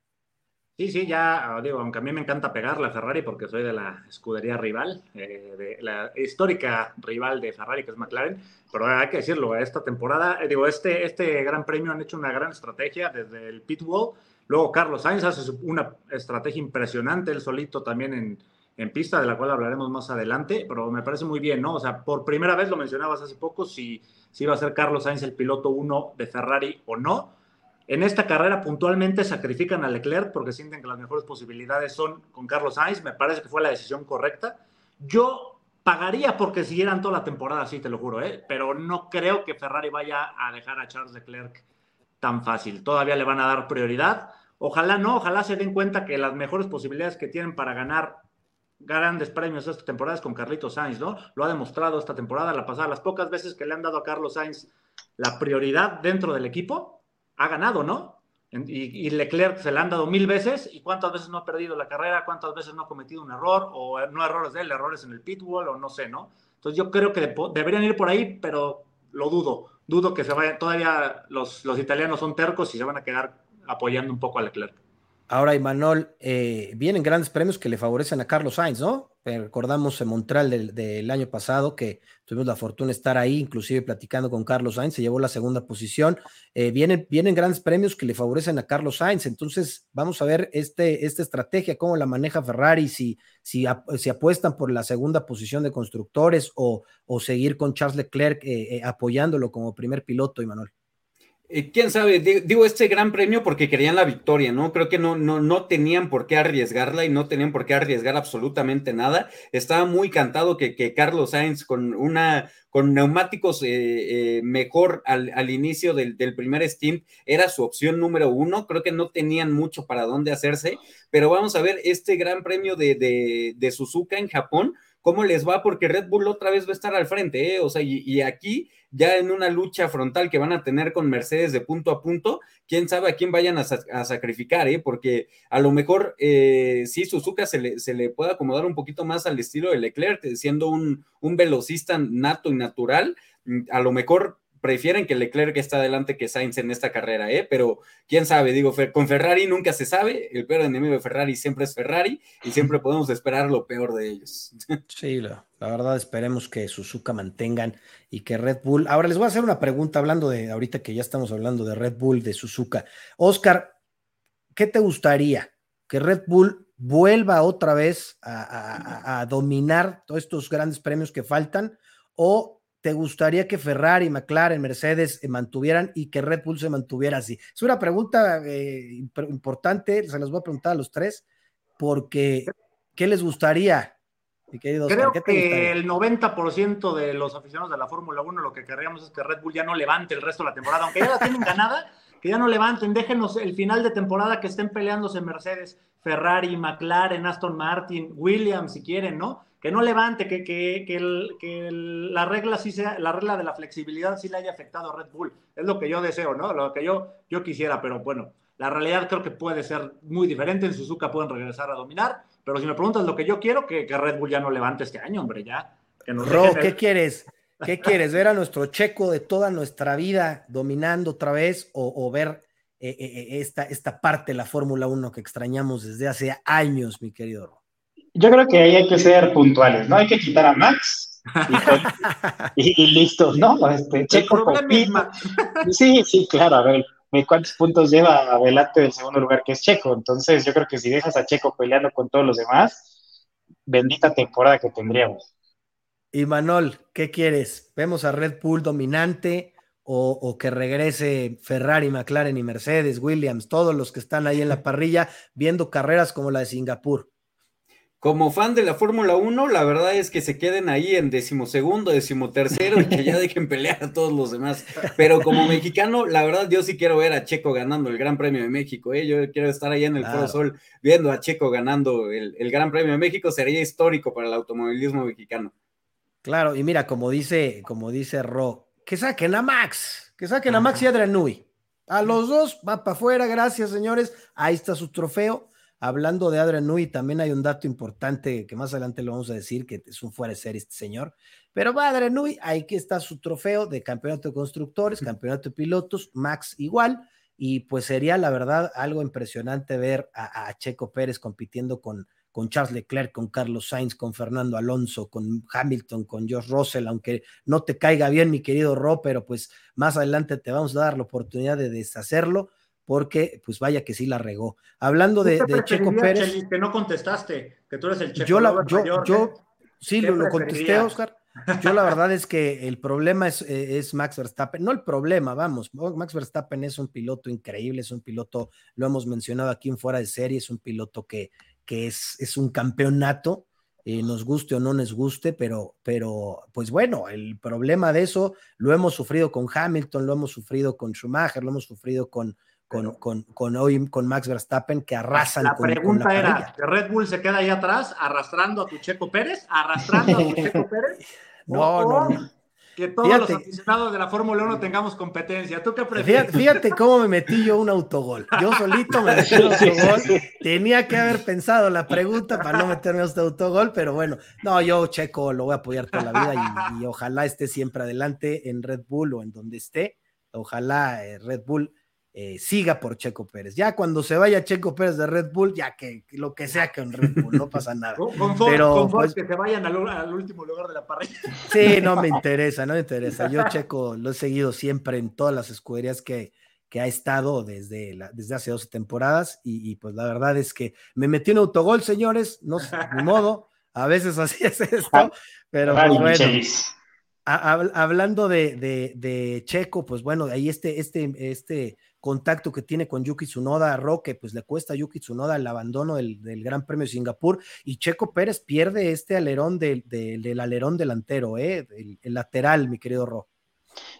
Sí, sí, ya digo, aunque a mí me encanta pegarle a Ferrari porque soy de la escudería rival, eh, de la histórica rival de Ferrari, que es McLaren, pero hay que decirlo, esta temporada, eh, digo, este, este gran premio han hecho una gran estrategia desde el pit wall, luego Carlos Sainz hace una estrategia impresionante, él solito también en, en pista, de la cual hablaremos más adelante, pero me parece muy bien, ¿no? O sea, por primera vez lo mencionabas hace poco, si, si iba a ser Carlos Sainz el piloto uno de Ferrari o no, en esta carrera puntualmente sacrifican a Leclerc porque sienten que las mejores posibilidades son con Carlos Sainz. Me parece que fue la decisión correcta. Yo pagaría porque siguieran toda la temporada así, te lo juro, ¿eh? pero no creo que Ferrari vaya a dejar a Charles Leclerc tan fácil. Todavía le van a dar prioridad. Ojalá no, ojalá se den cuenta que las mejores posibilidades que tienen para ganar grandes premios esta temporada es con Carlitos Sainz, ¿no? Lo ha demostrado esta temporada, la pasada, las pocas veces que le han dado a Carlos Sainz la prioridad dentro del equipo, ha ganado, ¿no? Y, y, Leclerc se le han dado mil veces y cuántas veces no ha perdido la carrera, cuántas veces no ha cometido un error o no errores de él, errores en el pit wall o no sé, ¿no? Entonces yo creo que deberían ir por ahí, pero lo dudo. Dudo que se vayan, todavía los, los italianos son tercos y se van a quedar apoyando un poco a Leclerc. Ahora, Imanol, eh, vienen grandes premios que le favorecen a Carlos Sainz, ¿no? Recordamos en Montreal del, año pasado que tuvimos la fortuna de estar ahí, inclusive platicando con Carlos Sainz, se llevó la segunda posición. Eh, vienen, grandes premios que le favorecen a Carlos Sainz, entonces vamos a ver este, esta estrategia, cómo la maneja Ferrari, si, si, apuestan por la segunda posición de constructores o, o seguir con Charles Leclerc eh, apoyándolo como primer piloto, Imanol. Eh, quién sabe, digo este gran premio porque querían la victoria, ¿no? Creo que no, no, no tenían por qué arriesgarla y no tenían por qué arriesgar absolutamente nada. Estaba muy cantado que, que Carlos Sainz con una con neumáticos eh, eh, mejor al, al inicio del, del, primer stint era su opción número uno. Creo que no tenían mucho para dónde hacerse, pero vamos a ver este gran premio de, de, de Suzuka en Japón cómo les va, porque Red Bull otra vez va a estar al frente, ¿eh? O sea, y, aquí ya en una lucha frontal que van a tener con Mercedes de punto a punto, quién sabe a quién vayan a, sacrificar, ¿eh? Porque a lo mejor eh, sí, Suzuka se le, puede acomodar un poquito más al estilo de Leclerc, siendo un, un velocista nato y natural, a lo mejor prefieren que Leclerc está adelante que Sainz en esta carrera, ¿eh? Pero quién sabe, digo, con Ferrari nunca se sabe, el peor enemigo de Ferrari siempre es Ferrari y siempre podemos esperar lo peor de ellos. Sí, la, verdad esperemos que Suzuka mantengan y que Red Bull. Ahora les voy a hacer una pregunta hablando de, ahorita que ya estamos hablando de Red Bull, de Suzuka. Oscar, ¿qué te gustaría? Que Red Bull vuelva otra vez a, a, a dominar todos estos grandes premios que faltan o te gustaría que Ferrari, McLaren, Mercedes se mantuvieran y que Red Bull se mantuviera así? Es una pregunta eh, importante, se las voy a preguntar a los tres, porque ¿qué les gustaría? Creo Oscar, que gustaría? el 90% de los aficionados de la Fórmula 1 lo que querríamos es que Red Bull ya no levante el resto de la temporada, aunque ya la tienen ganada, que ya no levanten, déjenos el final de temporada que estén peleándose Mercedes, Ferrari, McLaren, Aston Martin, Williams, si quieren, ¿no? Que no levante, que, que, que, el, que el, la regla sí sea, la regla de la flexibilidad sí le haya afectado a Red Bull. Es lo que yo deseo, ¿no? Lo que yo, yo quisiera, pero bueno, la realidad creo que puede ser muy diferente. En Suzuka pueden regresar a dominar, pero si me preguntas lo que yo quiero, que, que Red Bull ya no levante este año, hombre, ya. Que nos Ro, ¿qué el... quieres? ¿Qué quieres? ¿Ver a nuestro checo de toda nuestra vida dominando otra vez o, o ver eh, eh, esta, esta parte de la Fórmula 1 que extrañamos desde hace años, mi querido. Yo creo que ahí hay que ser puntuales, ¿no? Hay que quitar a Max y, listo, ¿no? Este, Checo Sí, sí, claro, a ver, ¿cuántos puntos lleva adelante del segundo lugar que es Checo? Entonces, yo creo que si dejas a Checo peleando con todos los demás, bendita temporada que tendríamos. Y Manol, ¿qué quieres? ¿Vemos a Red Bull dominante o, que regrese Ferrari, McLaren y Mercedes, Williams, todos los que están ahí en la parrilla viendo carreras como la de Singapur? Como fan de la Fórmula 1, la verdad es que se queden ahí en decimosegundo, decimotercero y que ya dejen pelear a todos los demás. Pero como mexicano, la verdad yo sí quiero ver a Checo ganando el Gran Premio de México. ¿eh? Yo quiero estar ahí en el Foro Sol viendo a Checo ganando el, el Gran Premio de México. Sería histórico para el automovilismo mexicano. Claro, y mira, como dice, como dice Ro, que saquen a Max, que saquen a Max y a Nui. A los dos, va para afuera, gracias señores. Ahí está su trofeo. Hablando de Adrian Nui, también hay un dato importante que más adelante lo vamos a decir, que es un fuera de serie este señor. Pero va Adrian Nui, ahí que está su trofeo de campeonato de constructores, campeonato de pilotos, Max igual. Y pues sería la verdad algo impresionante ver a Checo Pérez compitiendo con, con Charles Leclerc, con Carlos Sainz, con Fernando Alonso, con Hamilton, con George Russell, aunque no te caiga bien, mi querido Ro, pero pues más adelante te vamos a dar la oportunidad de deshacerlo, porque pues vaya que sí la regó. Hablando de, Checo Pérez. que no contestaste, que tú eres el Checo. Yo, yo, sí lo, contesté, Oscar. Yo la verdad es que el problema es, eh, es, Max Verstappen, no el problema, vamos, Max Verstappen es un piloto increíble, es un piloto, lo hemos mencionado aquí en fuera de serie, es un piloto que, que es, es un campeonato, eh, nos guste o no nos guste, pero, pero pues bueno, el problema de eso lo hemos sufrido con Hamilton, lo hemos sufrido con Schumacher, lo hemos sufrido con, con, con, con, hoy, con Max Verstappen, que arrasan. La pregunta era, ¿que Red Bull se queda ahí atrás arrastrando a tu Checo Pérez? ¿Arrastrando a tu Checo Pérez? no, no, no que todos los aficionados de la Fórmula 1 tengamos competencia. ¿Tú qué prefieres? Fíjate, cómo me metí yo un autogol. Yo solito me metí un autogol. Tenía que haber pensado la pregunta para no meterme a este autogol, pero bueno, no, yo Checo lo voy a apoyar toda la vida y, ojalá esté siempre adelante en Red Bull o en donde esté. Ojalá eh, Red Bull eh, siga por Checo Pérez. Ya cuando se vaya Checo Pérez de Red Bull, ya que, lo que sea que en Red Bull, no pasa nada. Pero pues que se vayan al, último lugar de la parrilla. Sí, no me interesa, no me interesa. Yo Checo lo he seguido siempre en todas las escuderías que, que ha estado desde, desde hace 12 temporadas y, pues la verdad es que me metí un autogol, señores, no ni modo, a veces así es esto, ah, pero pues, bueno. hablando de, de, de, Checo, pues bueno, ahí este, este, este contacto que tiene con Yuki Tsunoda, Roque, pues le cuesta a Yuki Tsunoda el abandono del, Gran Premio de Singapur y Checo Pérez pierde este alerón del, alerón delantero, ¿eh? el, lateral, mi querido Ro.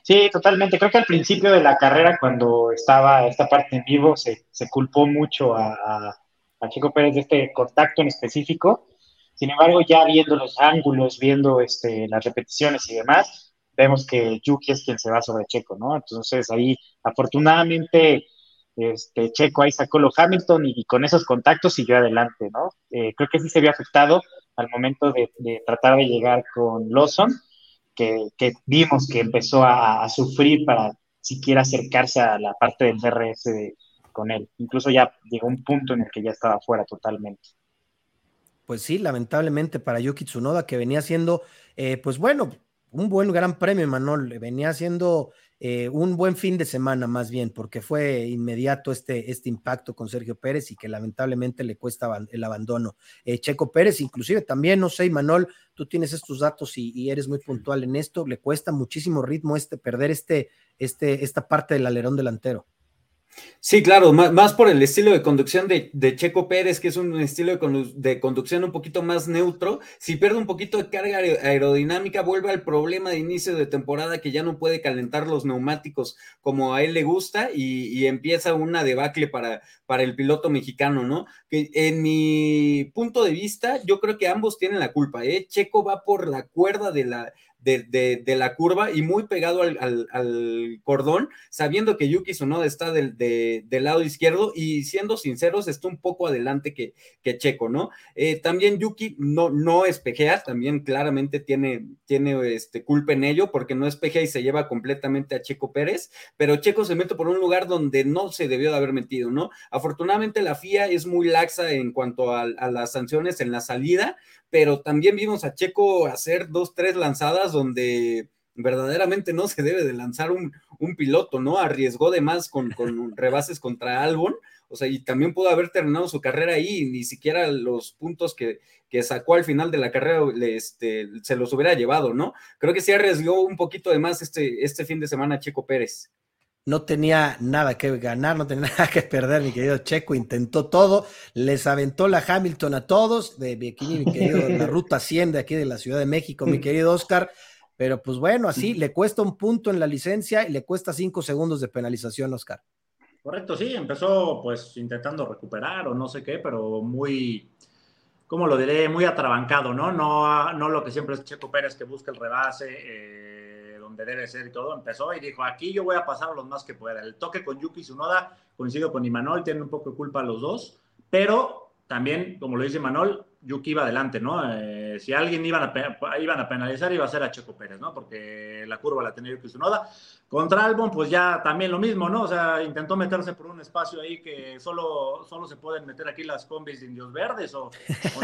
Sí, totalmente. Creo que al principio de la carrera, cuando estaba esta parte en vivo, se, culpó mucho a, a, Checo Pérez de este contacto en específico. Sin embargo, ya viendo los ángulos, viendo este, las repeticiones y demás, vemos que Yuki es quien se va sobre Checo, ¿no? Entonces ahí, afortunadamente, este, Checo ahí sacó lo Hamilton y, con esos contactos siguió adelante, ¿no? Eh, creo que sí se vio afectado al momento de, tratar de llegar con Lawson, que, vimos que empezó a, sufrir para siquiera acercarse a la parte del DRS con él. Incluso ya llegó un punto en el que ya estaba fuera totalmente. Pues sí, lamentablemente para Yuki Tsunoda, que venía siendo, eh, pues bueno, un buen gran premio, Manuel. Venía siendo eh, un buen fin de semana más bien, porque fue inmediato este, este impacto con Sergio Pérez y que lamentablemente le cuesta el abandono. Eh, Checo Pérez, inclusive también, no sé, Manuel, tú tienes estos datos y, y, eres muy puntual en esto, le cuesta muchísimo ritmo este, perder este, este, esta parte del alerón delantero. Sí, claro, más, por el estilo de conducción de, Checo Pérez, que es un estilo de, conducción un poquito más neutro. Si pierde un poquito de carga aerodinámica, vuelve al problema de inicio de temporada que ya no puede calentar los neumáticos como a él le gusta y, empieza una debacle para, para el piloto mexicano, ¿no? Que en mi punto de vista, yo creo que ambos tienen la culpa, ¿eh? Checo va por la cuerda de la, de, la curva y muy pegado al, cordón, sabiendo que Yuki Tsunoda está del, lado izquierdo y siendo sinceros, está un poco adelante que, Checo, ¿no? Eh, también Yuki no, no espejea, también claramente tiene, tiene este, culpa en ello porque no espejea y se lleva completamente a Checo Pérez, pero Checo se mete por un lugar donde no se debió de haber metido, ¿no? Afortunadamente la FIA es muy laxa en cuanto a las sanciones en la salida, pero también vimos a Checo hacer dos, tres lanzadas donde verdaderamente no se debe de lanzar un, piloto, ¿no? Arriesgó de más con, con rebases contra Albon, o sea, y también pudo haber terminado su carrera ahí, y ni siquiera los puntos que, que sacó al final de la carrera este, se los hubiera llevado, ¿no? Creo que sí arriesgó un poquito de más este, este fin de semana Checo Pérez no tenía nada que ganar, no tenía nada que perder, mi querido Checo, intentó todo, les aventó la Hamilton a todos, de aquí, mi querido, la ruta 100 de aquí de la Ciudad de México, mi querido Oscar, pero pues bueno, así le cuesta un punto en la licencia y le cuesta cinco segundos de penalización, Oscar. Correcto, sí, empezó pues intentando recuperar o no sé qué, pero muy, ¿cómo lo diré? Muy atrabancado, ¿no? No, no lo que siempre es Checo Pérez que busca el rebase. Eh, debe ser y todo, empezó y dijo, aquí yo voy a pasar los más que pueda. El toque con Yuki Tsunoda, coincido con Imanol, tienen un poco de culpa los dos, pero también, como lo dice Manol, Yuki iba adelante, ¿no? Eh, si alguien iban a, iban a penalizar, iba a ser a Checo Pérez, ¿no? Porque la curva la tenía Yuki Tsunoda. Contra Albon, pues ya también lo mismo, ¿no? O sea, intentó meterse por un espacio ahí que solo, solo se pueden meter aquí las combis de Indios Verdes o,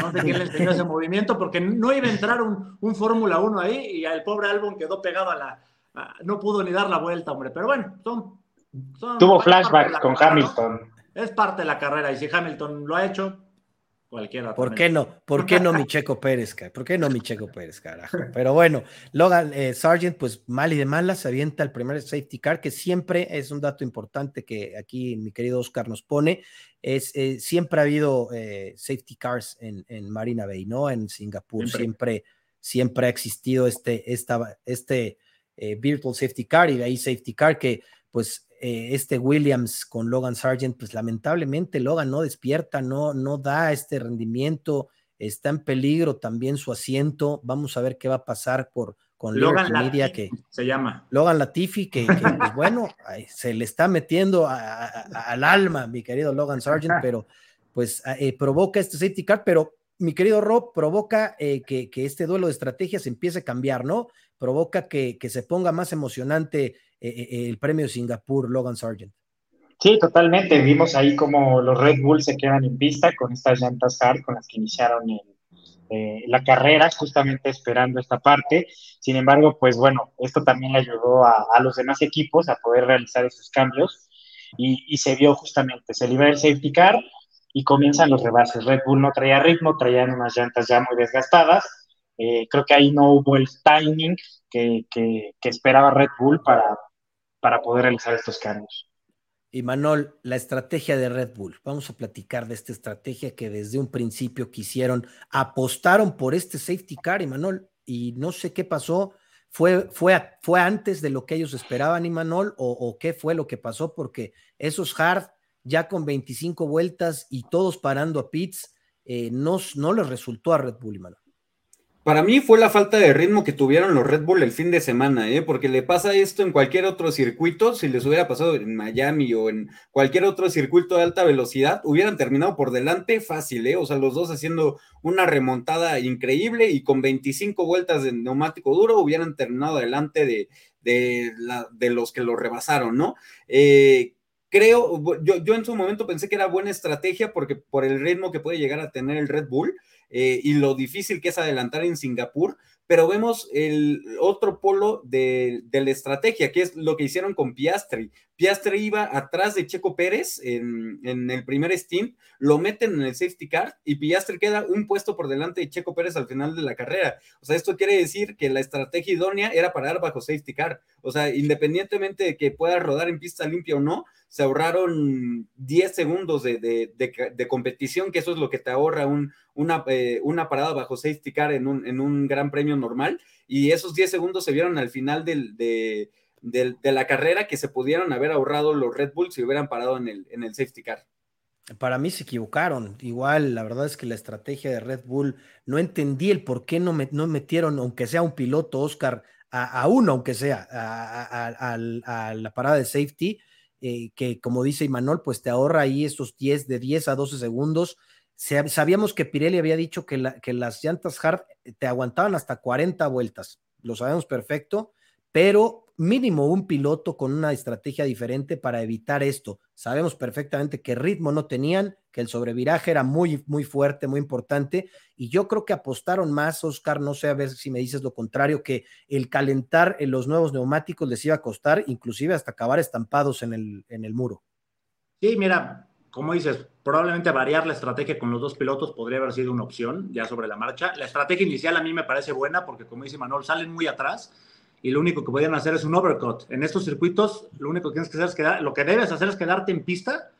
no sé quién le enseñó ese movimiento, porque no iba a entrar un, un Fórmula 1 ahí y el pobre Albon quedó pegado a la... no pudo ni dar la vuelta, hombre. Pero bueno, son... Tuvo flashbacks con Hamilton. Es parte de la carrera y si Hamilton lo ha hecho, Cualquiera. ¿Por qué no? ¿Por qué no mi Checo Pérez? ¿Por qué no mi Checo Pérez, carajo? Pero bueno, Logan eh, Sargent, pues mal y de malas, se avienta el primer safety car, que siempre es un dato importante que aquí mi querido Oscar nos pone. Es, eh, siempre ha habido eh, safety cars en, Marina Bay, ¿no? En Singapur, siempre, siempre, ha existido este, esta, este virtual safety car y de ahí safety car que pues eh, este Williams con Logan Sargent, pues lamentablemente Logan no despierta, no, no da este rendimiento, está en peligro también su asiento. Vamos a ver qué va a pasar por con Logan Latifi, que se llama Logan Latifi, que, pues bueno, se le está metiendo al alma, mi querido Logan Sargent, pero pues eh, provoca este safety car, pero mi querido Rob, provoca eh, que, este duelo de estrategias empiece a cambiar, ¿no? Provoca que, que se ponga más emocionante eh, eh, el premio Singapur, Logan Sargent. Sí, totalmente. Vimos ahí como los Red Bull se quedan en pista con estas llantas hard con las que iniciaron eh, la carrera, justamente esperando esta parte. Sin embargo, pues bueno, esto también le ayudó a, los demás equipos a poder realizar esos cambios y, se vio justamente, se libera el safety car y comienzan los rebases. Red Bull no traía ritmo, traían unas llantas ya muy desgastadas. Creo que ahí no hubo el timing que, que esperaba Red Bull para, para poder realizar estos cambios. Y Manol, la estrategia de Red Bull. Vamos a platicar de esta estrategia que desde un principio quisieron, apostaron por este safety car, Manol, y no sé qué pasó. ¿Fue, fue, fue antes de lo que ellos esperaban, Imanol, o, o qué fue lo que pasó? Porque esos hard, ya con 25 vueltas y todos parando a pits, eh, no, no les resultó a Red Bull, Imanol. Para mí fue la falta de ritmo que tuvieron los Red Bull el fin de semana, ¿eh? porque le pasa esto en cualquier otro circuito, si les hubiera pasado en Miami o en cualquier otro circuito de alta velocidad, hubieran terminado por delante fácil, ¿eh? o sea, los dos haciendo una remontada increíble y con 25 vueltas de neumático duro hubieran terminado delante de, de, de los que lo rebasaron, ¿no? Eh, creo, yo, yo en su momento pensé que era buena estrategia porque por el ritmo que puede llegar a tener el Red Bull, eh, y lo difícil que es adelantar en Singapur, pero vemos el otro polo de, la estrategia, que es lo que hicieron con Piastri. Piastri iba atrás de Checo Pérez en, el primer stint, lo meten en el safety car y Piastri queda un puesto por delante de Checo Pérez al final de la carrera. O sea, esto quiere decir que la estrategia idónea era parar bajo safety car. O sea, independientemente de que pueda rodar en pista limpia o no, se ahorraron 10 segundos de, competición, que eso es lo que te ahorra eh, una, parada bajo safety car en un, en un, gran premio normal. Y esos 10 segundos se vieron al final del, de, la carrera que se pudieron haber ahorrado los Red Bull si hubieran parado en el, en el safety car. Para mí se equivocaron. Igual, la verdad es que la estrategia de Red Bull, no entendí el por qué no, me, no metieron, aunque sea un piloto, Oscar, a, uno, aunque sea, a, la parada de safety, eh, que como dice Imanol, pues te ahorra ahí estos 10, de 10 a 12 segundos. Sabíamos que Pirelli había dicho que, que las llantas hard te aguantaban hasta 40 vueltas, lo sabemos perfecto, pero mínimo un piloto con una estrategia diferente para evitar esto. Sabemos perfectamente que ritmo no tenían, que el sobreviraje era muy, muy fuerte, muy importante, y yo creo que apostaron más, Oscar, no sé a ver si me dices lo contrario, que el calentar en los nuevos neumáticos les iba a costar, inclusive hasta acabar estampados en el, en el muro. Sí, mira, como dices, probablemente variar la estrategia con los dos pilotos podría haber sido una opción ya sobre la marcha. La estrategia inicial a mí me parece buena porque, como dice Manuel, salen muy atrás y lo único que podían hacer es un overcut. En estos circuitos, lo único que tienes que hacer es quedar, lo que debes hacer es quedarte en pista,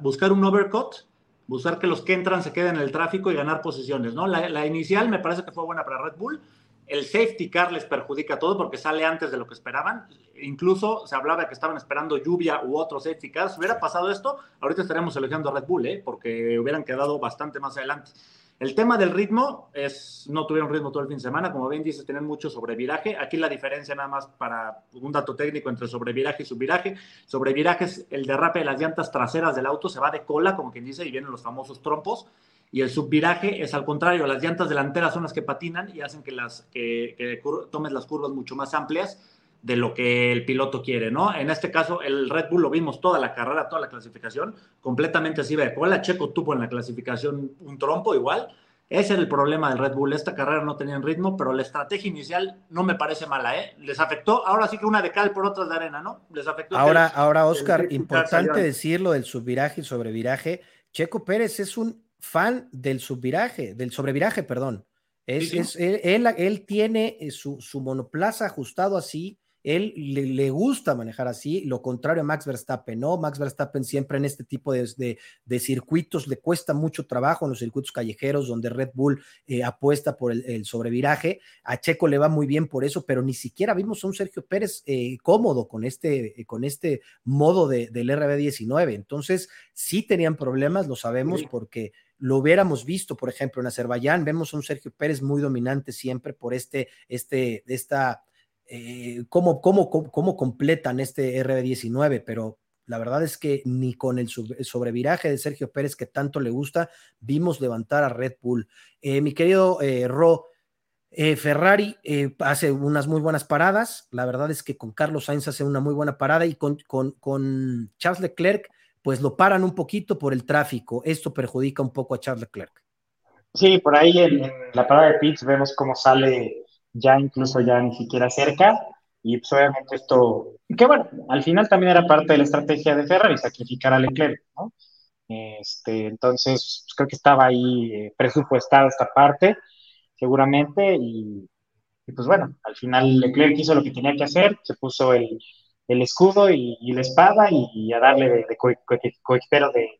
buscar un overcut, buscar que los que entran se queden en el tráfico y ganar posiciones, ¿no? La, inicial me parece que fue buena para Red Bull. El safety car les perjudica todo porque sale antes de lo que esperaban. Incluso se hablaba que estaban esperando lluvia u otro safety car. Si hubiera pasado esto, ahorita estaríamos elogiando a Red Bull, ¿eh? porque hubieran quedado bastante más adelante. El tema del ritmo es, no tuvieron ritmo todo el fin de semana, como bien dices, tienen mucho sobreviraje. Aquí la diferencia nada más para un dato técnico entre sobreviraje y subviraje. Sobreviraje es el derrape de las llantas traseras del auto, se va de cola, como quien dice, y vienen los famosos trompos. Y el subviraje es al contrario, las llantas delanteras son las que patinan y hacen que, las, que tomes las curvas mucho más amplias de lo que el piloto quiere, ¿no? En este caso, el Red Bull lo vimos toda la carrera, toda la clasificación, completamente así de cola. Checo tuvo en la clasificación un trompo igual. Ese era el problema del Red Bull. Esta carrera no tenía ritmo, pero la estrategia inicial no me parece mala, ¿eh? Les afectó, ahora sí que una de cal por otra de arena, ¿no? Les afectó. Ahora, ahora Oscar, importante decirlo del subviraje y sobreviraje. Checo Pérez es un fan del subviraje, del sobreviraje, perdón. Es, él, él, tiene su, su monoplaza ajustado así él le, gusta manejar así, lo contrario a Max Verstappen, ¿no? Max Verstappen siempre en este tipo de, circuitos le cuesta mucho trabajo en los circuitos callejeros donde Red Bull eh, apuesta por el, sobreviraje. A Checo le va muy bien por eso, pero ni siquiera vimos a un Sergio Pérez eh, cómodo con este, con este modo del RB19. Entonces, sí tenían problemas, lo sabemos, porque lo hubiéramos visto, por ejemplo, en Azerbaiyán, vemos a un Sergio Pérez muy dominante siempre por este, este, esta eh, cómo, cómo, cómo, completan este RB19, pero la verdad es que ni con el, sobreviraje de Sergio Pérez que tanto le gusta, vimos levantar a Red Bull. Eh, mi querido eh, Ro, Ferrari hace unas muy buenas paradas, la verdad es que con Carlos Sainz hace una muy buena parada y con, con, Charles Leclerc pues lo paran un poquito por el tráfico, esto perjudica un poco a Charles Leclerc. Sí, por ahí en, en la parada de pits vemos cómo sale ya incluso ya ni siquiera cerca. Y pues obviamente esto, que bueno, al final también era parte de la estrategia de Ferrari, sacrificar a Leclerc, ¿no? Este, entonces, pues, creo que estaba ahí eh, presupuestada esta parte, seguramente, y, pues bueno, al final Leclerc hizo lo que tenía que hacer, se puso el, el escudo y, la espada y, a darle de, de, de, de.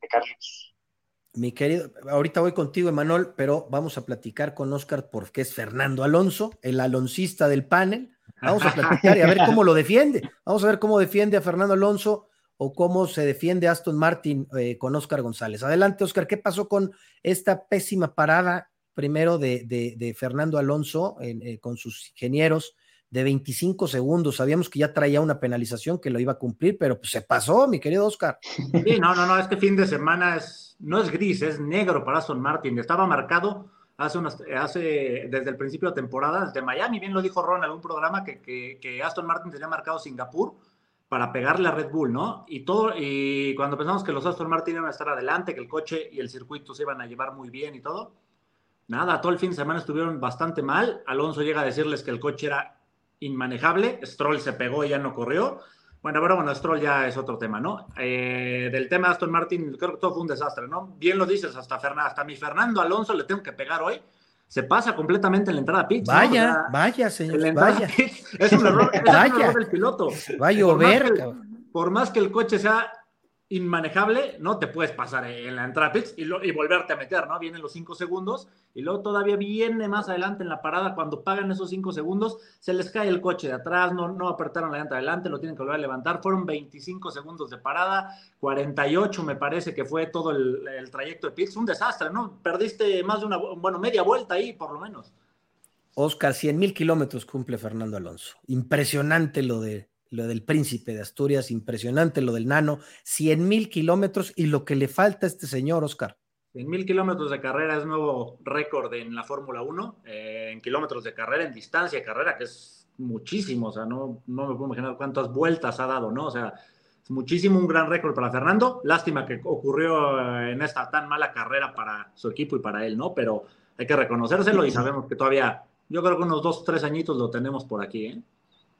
Mi querido, ahorita voy contigo, Emanuel, pero vamos a platicar con Oscar porque es Fernando Alonso, el aloncista del panel. Vamos a platicar y a ver cómo lo defiende. Vamos a ver cómo defiende a Fernando Alonso o cómo se defiende Aston Martin eh, con Oscar González. Adelante, Oscar, ¿qué pasó con esta pésima parada primero de, Fernando Alonso eh, con sus ingenieros? De 25 segundos. Sabíamos que ya traía una penalización que lo iba a cumplir, pero pues se pasó, mi querido Oscar. Sí, no, no, no, este fin de semana es, no es gris, es negro para Aston Martin. Estaba marcado hace, unas, hace desde el principio de temporada, desde Miami, bien lo dijo Ron en algún programa, que, que, Aston Martin tenía marcado Singapur para pegarle a Red Bull, ¿no? Y todo, y cuando pensamos que los Aston Martin iban a estar adelante, que el coche y el circuito se iban a llevar muy bien y todo, nada, todo el fin de semana estuvieron bastante mal. Alonso llega a decirles que el coche era inmanejable. Stroll se pegó y ya no corrió. Bueno, pero bueno, Stroll ya es otro tema, ¿no? Eh, del tema de Aston Martin, creo que todo fue un desastre, ¿no? Bien lo dices, hasta, hasta mi Fernando Alonso le tengo que pegar hoy. Se pasa completamente en la entrada a pits. Vaya, vaya, señor. Vaya. es un error, es un error del piloto. Va a llover. Por más, que, el coche sea inmanejable, no te puedes pasar en la entrada y, y volverte a meter, ¿no? Vienen los cinco segundos y luego todavía viene más adelante en la parada, cuando pagan esos cinco segundos, se les cae el coche de atrás, no, no apretaron la llanta adelante, lo tienen que volver a levantar. Fueron 25 segundos de parada, 48 me parece que fue todo el, trayecto de pits, un desastre, ¿no? Perdiste más de una, bueno, media vuelta ahí por lo menos. Oscar, 100 mil kilómetros cumple Fernando Alonso. Impresionante lo de lo del príncipe de Asturias, impresionante lo del nano, 100 mil kilómetros y lo que le falta a este señor, Oscar. 100 mil kilómetros de carrera es nuevo récord en la Fórmula 1, eh, en kilómetros de carrera, en distancia de carrera, que es muchísimo, o sea, no, no me puedo imaginar cuántas vueltas ha dado, ¿no? O sea, es muchísimo, un gran récord para Fernando. Lástima que ocurrió eh, en esta tan mala carrera para su equipo y para él, ¿no? Pero hay que reconocérselo y sabemos que todavía, yo creo que unos dos, tres añitos lo tenemos por aquí, ¿eh?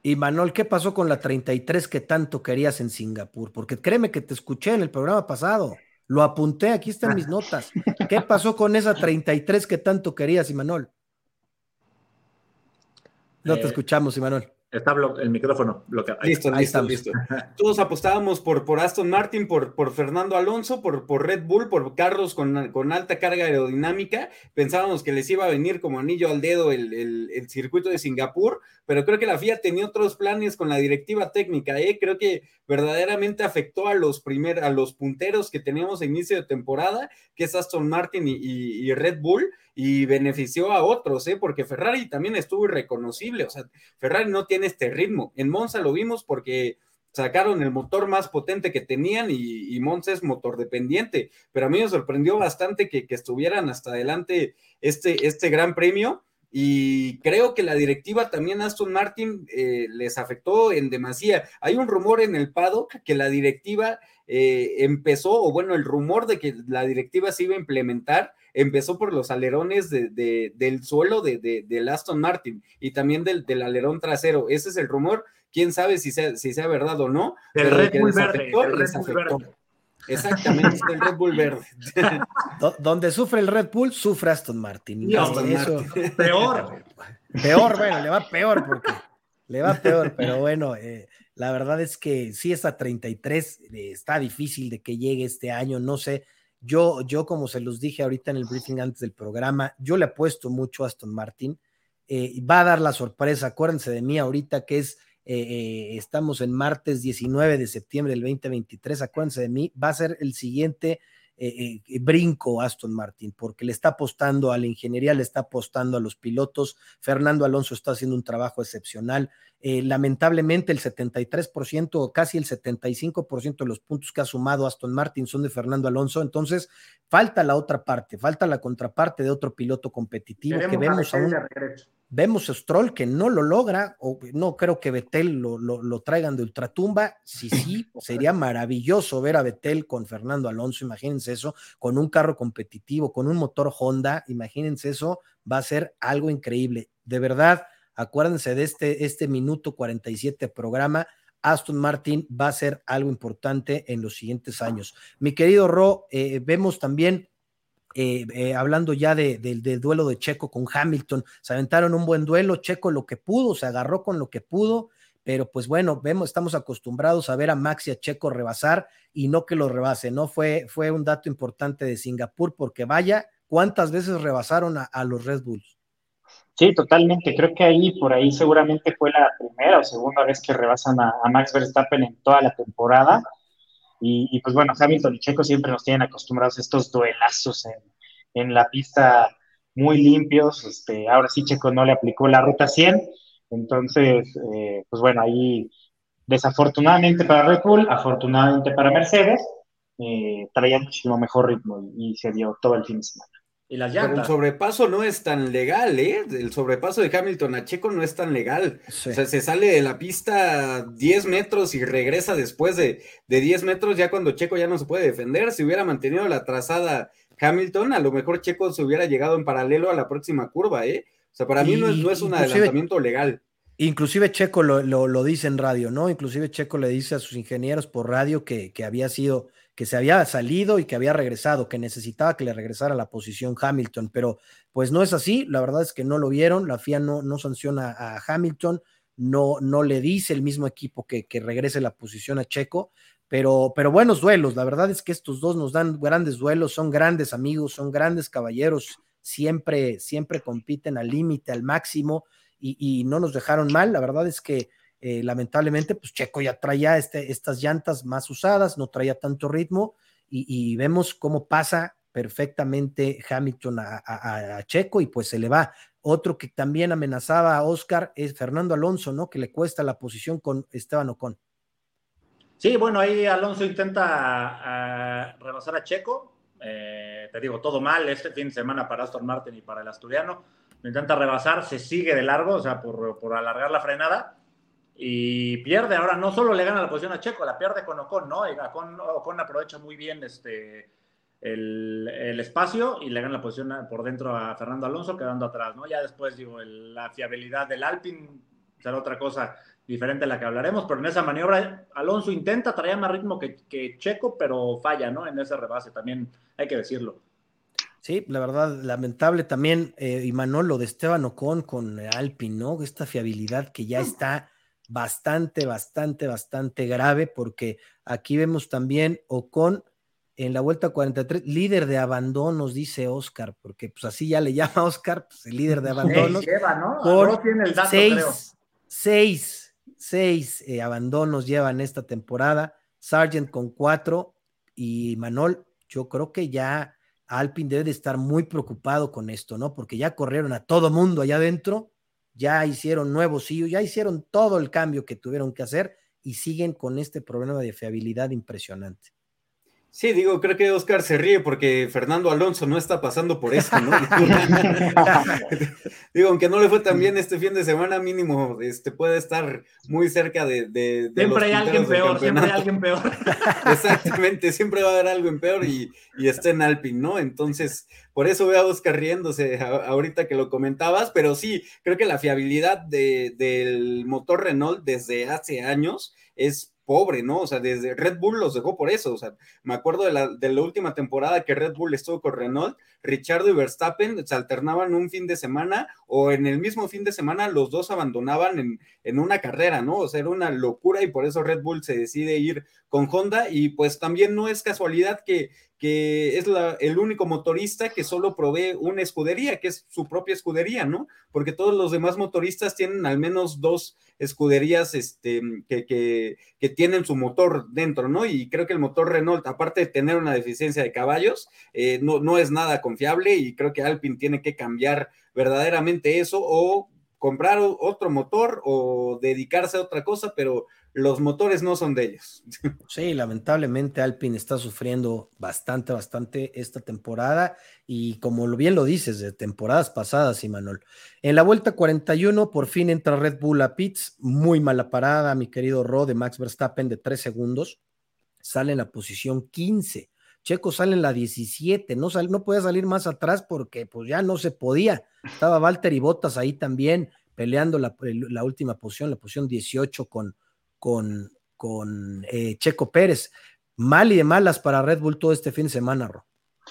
Y Manuel, ¿qué pasó con la 33 que tanto querías en Singapur? Porque créeme que te escuché en el programa pasado. Lo apunté, aquí están mis notas. ¿Qué pasó con esa 33 que tanto querías, Imanol? No te eh, escuchamos, Imanol. Está el micrófono bloqueado. Listo, listo, listo. Todos apostábamos por, por Aston Martin, por, por Fernando Alonso, por, por Red Bull, por carros con, con, alta carga aerodinámica. Pensábamos que les iba a venir como anillo al dedo el, el, circuito de Singapur, pero creo que la FIA tenía otros planes con la directiva técnica. ¿eh? Creo que verdaderamente afectó a los, primer, a los punteros que teníamos a inicio de temporada, que es Aston Martin y, Red Bull y benefició a otros, ¿eh? porque Ferrari también estuvo irreconocible, o sea, Ferrari no tiene este ritmo. En Monza lo vimos porque sacaron el motor más potente que tenían y, Monza es motor dependiente, pero a mí me sorprendió bastante que, estuvieran hasta adelante este, este gran premio. Y creo que la directiva también Aston Martin eh, les afectó en demasía. Hay un rumor en el paddock que la directiva eh, empezó, o bueno, el rumor de que la directiva se iba a implementar empezó por los alerones de, del suelo de, del Aston Martin y también del, del, alerón trasero. Ese es el rumor. Quién sabe si sea, si sea verdad o no. El Red Bull verde. Exactamente, el Red Bull verde. Donde sufre el Red Bull, sufre Aston Martin. Peor. Peor, bueno, le va peor porque le va peor, pero bueno, eh, la verdad es que sí, esta 33 eh, está difícil de que llegue este año, no sé yo, yo, como se los dije ahorita en el briefing antes del programa, yo le apuesto mucho a Aston Martin. Eh, va a dar la sorpresa, acuérdense de mí ahorita que es, eh, eh, estamos en martes 19 de septiembre del 2023, acuérdense de mí, va a ser el siguiente eh, eh, brinco Aston Martin, porque le está apostando a la ingeniería, le está apostando a los pilotos. Fernando Alonso está haciendo un trabajo excepcional. Eh, lamentablemente, el 73%, casi el 75% de los puntos que ha sumado Aston Martin son de Fernando Alonso. Entonces, falta la otra parte, falta la contraparte de otro piloto competitivo que vemos aún. Vemos a Stroll que no lo logra, o no creo que Betel lo, lo, traigan de ultratumba. Sí, sí, sería maravilloso ver a Betel con Fernando Alonso, imagínense eso, con un carro competitivo, con un motor Honda, imagínense eso, va a ser algo increíble. De verdad, acuérdense de este, este minuto 47 programa. Aston Martin va a ser algo importante en los siguientes años. Mi querido Ro, eh, vemos también eh, eh, hablando ya del duelo de Checo con Hamilton, se aventaron un buen duelo, Checo lo que pudo, se agarró con lo que pudo, pero pues bueno, vemos, estamos acostumbrados a ver a Max y a Checo rebasar y no que lo rebase, ¿no? Fue, fue un dato importante de Singapur porque vaya, ¿cuántas veces rebasaron a, los Red Bulls? Sí, totalmente. Creo que ahí, por ahí seguramente fue la primera o segunda vez que rebasan a, Max Verstappen en toda la temporada. Y, pues bueno, Hamilton y Checo siempre nos tienen acostumbrados a estos duelazos en, la pista muy limpios. Este, ahora sí Checo no le aplicó la ruta 100. Entonces, eh, pues bueno, ahí desafortunadamente para Red Bull, afortunadamente para Mercedes, eh, traía muchísimo mejor ritmo y, se dio todo el fin de semana. Y las llantas. Pero el sobrepaso no es tan legal, ¿eh? El sobrepaso de Hamilton a Checo no es tan legal. O sea, se sale de la pista 10 metros y regresa después de, de 10 metros, ya cuando Checo ya no se puede defender. Si hubiera mantenido la trazada Hamilton, a lo mejor Checo se hubiera llegado en paralelo a la próxima curva, ¿eh? O sea, para mí no es, no es un adelantamiento legal. Inclusive Checo lo, lo, dice en radio, ¿no? Inclusive Checo le dice a sus ingenieros por radio que, que había sido que se había salido y que había regresado, que necesitaba que le regresara la posición Hamilton, pero pues no es así, la verdad es que no lo vieron, la FIA no, no sanciona a Hamilton, no, no le dice el mismo equipo que, que regrese la posición a Checo, pero, pero buenos duelos. La verdad es que estos dos nos dan grandes duelos, son grandes amigos, son grandes caballeros, siempre, siempre compiten al límite, al máximo y, no nos dejaron mal. La verdad es que eh, lamentablemente, pues Checo ya traía este, estas llantas más usadas, no traía tanto ritmo y, vemos cómo pasa perfectamente Hamilton a, Checo y pues se le va. Otro que también amenazaba a Oscar es Fernando Alonso, ¿no? Que le cuesta la posición con Esteban Ocon. Sí, bueno, ahí Alonso intenta rebasar a Checo. Eh, te digo, todo mal este fin de semana para Aston Martin y para el asturiano. Intenta rebasar, se sigue de largo, o sea, por, por alargar la frenada y pierde. Ahora no solo le gana la posición a Checo, la pierde con Ocon, ¿no? Y Ocon, aprovecha muy bien este, el, el, espacio y le gana la posición por dentro a Fernando Alonso, quedando atrás, ¿no? Ya después, digo, la fiabilidad del Alpine será otra cosa diferente a la que hablaremos, pero en esa maniobra Alonso intenta traer más ritmo que, que Checo, pero falla, ¿no? En ese rebase, también hay que decirlo. Sí, la verdad, lamentable también, eh, y Manolo de Esteban Ocon con Alpine, ¿no? Esta fiabilidad que ya está bastante, bastante, bastante grave, porque aquí vemos también Ocon en la vuelta 43, líder de abandonos, dice Oscar, porque pues así ya le llama Oscar, pues el líder de abandonos. lleva, ¿no? tiene el dato, seis, seis, seis eh, abandonos llevan esta temporada, Sargent con cuatro y Manol, yo creo que ya Alpin debe de estar muy preocupado con esto, ¿no? Porque ya corrieron a todo mundo allá adentro ya hicieron nuevos CEO, ya hicieron todo el cambio que tuvieron que hacer y siguen con este problema de fiabilidad impresionante. Sí, digo, creo que Oscar se ríe porque Fernando Alonso no está pasando por esto, ¿no? digo, aunque no le fue tan bien este fin de semana, mínimo este, puede estar muy cerca de. siempre hay alguien peor, siempre hay alguien peor. Exactamente, siempre va a haber algo en peor y, y está en Alpine, ¿no? Entonces, por eso veo a Oscar riéndose ahorita que lo comentabas, pero sí, creo que la fiabilidad del motor Renault desde hace años es pobre, ¿no? O sea, desde Red Bull los dejó por eso. O sea, me acuerdo de la, de la última temporada que Red Bull estuvo con Renault, Richardo y Verstappen se alternaban un fin de semana o en el mismo fin de semana los dos abandonaban en, en una carrera, ¿no? O sea, era una locura y por eso Red Bull se decide ir con Honda y pues también no es casualidad que, que es la, el único motorista que solo provee una escudería, que es su propia escudería, ¿no? Porque todos los demás motoristas tienen al menos dos escuderías este, que, que, tienen su motor dentro, ¿no? Y creo que el motor Renault, aparte de tener una deficiencia de caballos, eh, no, no es nada confiable y creo que Alpine tiene que cambiar verdaderamente eso o comprar otro motor o dedicarse a otra cosa, pero los motores no son de ellos. Sí, lamentablemente Alpine está sufriendo bastante, bastante esta temporada y como bien lo dices, de temporadas pasadas, Imanol. En la vuelta 41, por fin entra Red Bull a Pitts, muy mala parada, mi querido Ro de Max Verstappen de tres segundos, sale en la posición 15. Checo sale en la 17, no, sal, no podía salir más atrás porque pues ya no se podía. Estaba Walter y Bottas ahí también peleando la, la última posición, la posición 18 con, con, con eh, Checo Pérez. Mal y de malas para Red Bull todo este fin de semana, Ro.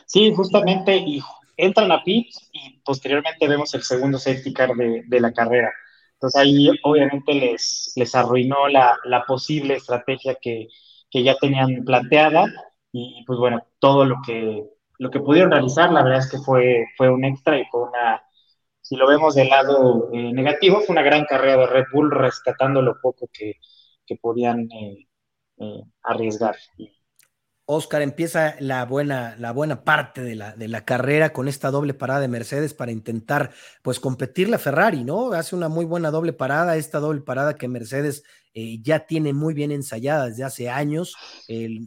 Sí, justamente, y entran a pit y posteriormente vemos el segundo safety car de, de la carrera. Entonces ahí obviamente les, les arruinó la, la posible estrategia que, que ya tenían planteada y pues bueno, todo lo que, lo que pudieron realizar, la verdad es que fue, fue un extra y fue una, si lo vemos del lado eh, negativo, fue una gran carrera de Red Bull rescatando lo poco que, que podían eh, eh, arriesgar. Oscar empieza la buena, la buena parte de la, de la carrera con esta doble parada de Mercedes para intentar pues competir la Ferrari, ¿no? Hace una muy buena doble parada, esta doble parada que Mercedes eh, ya tiene muy bien ensayada desde hace años.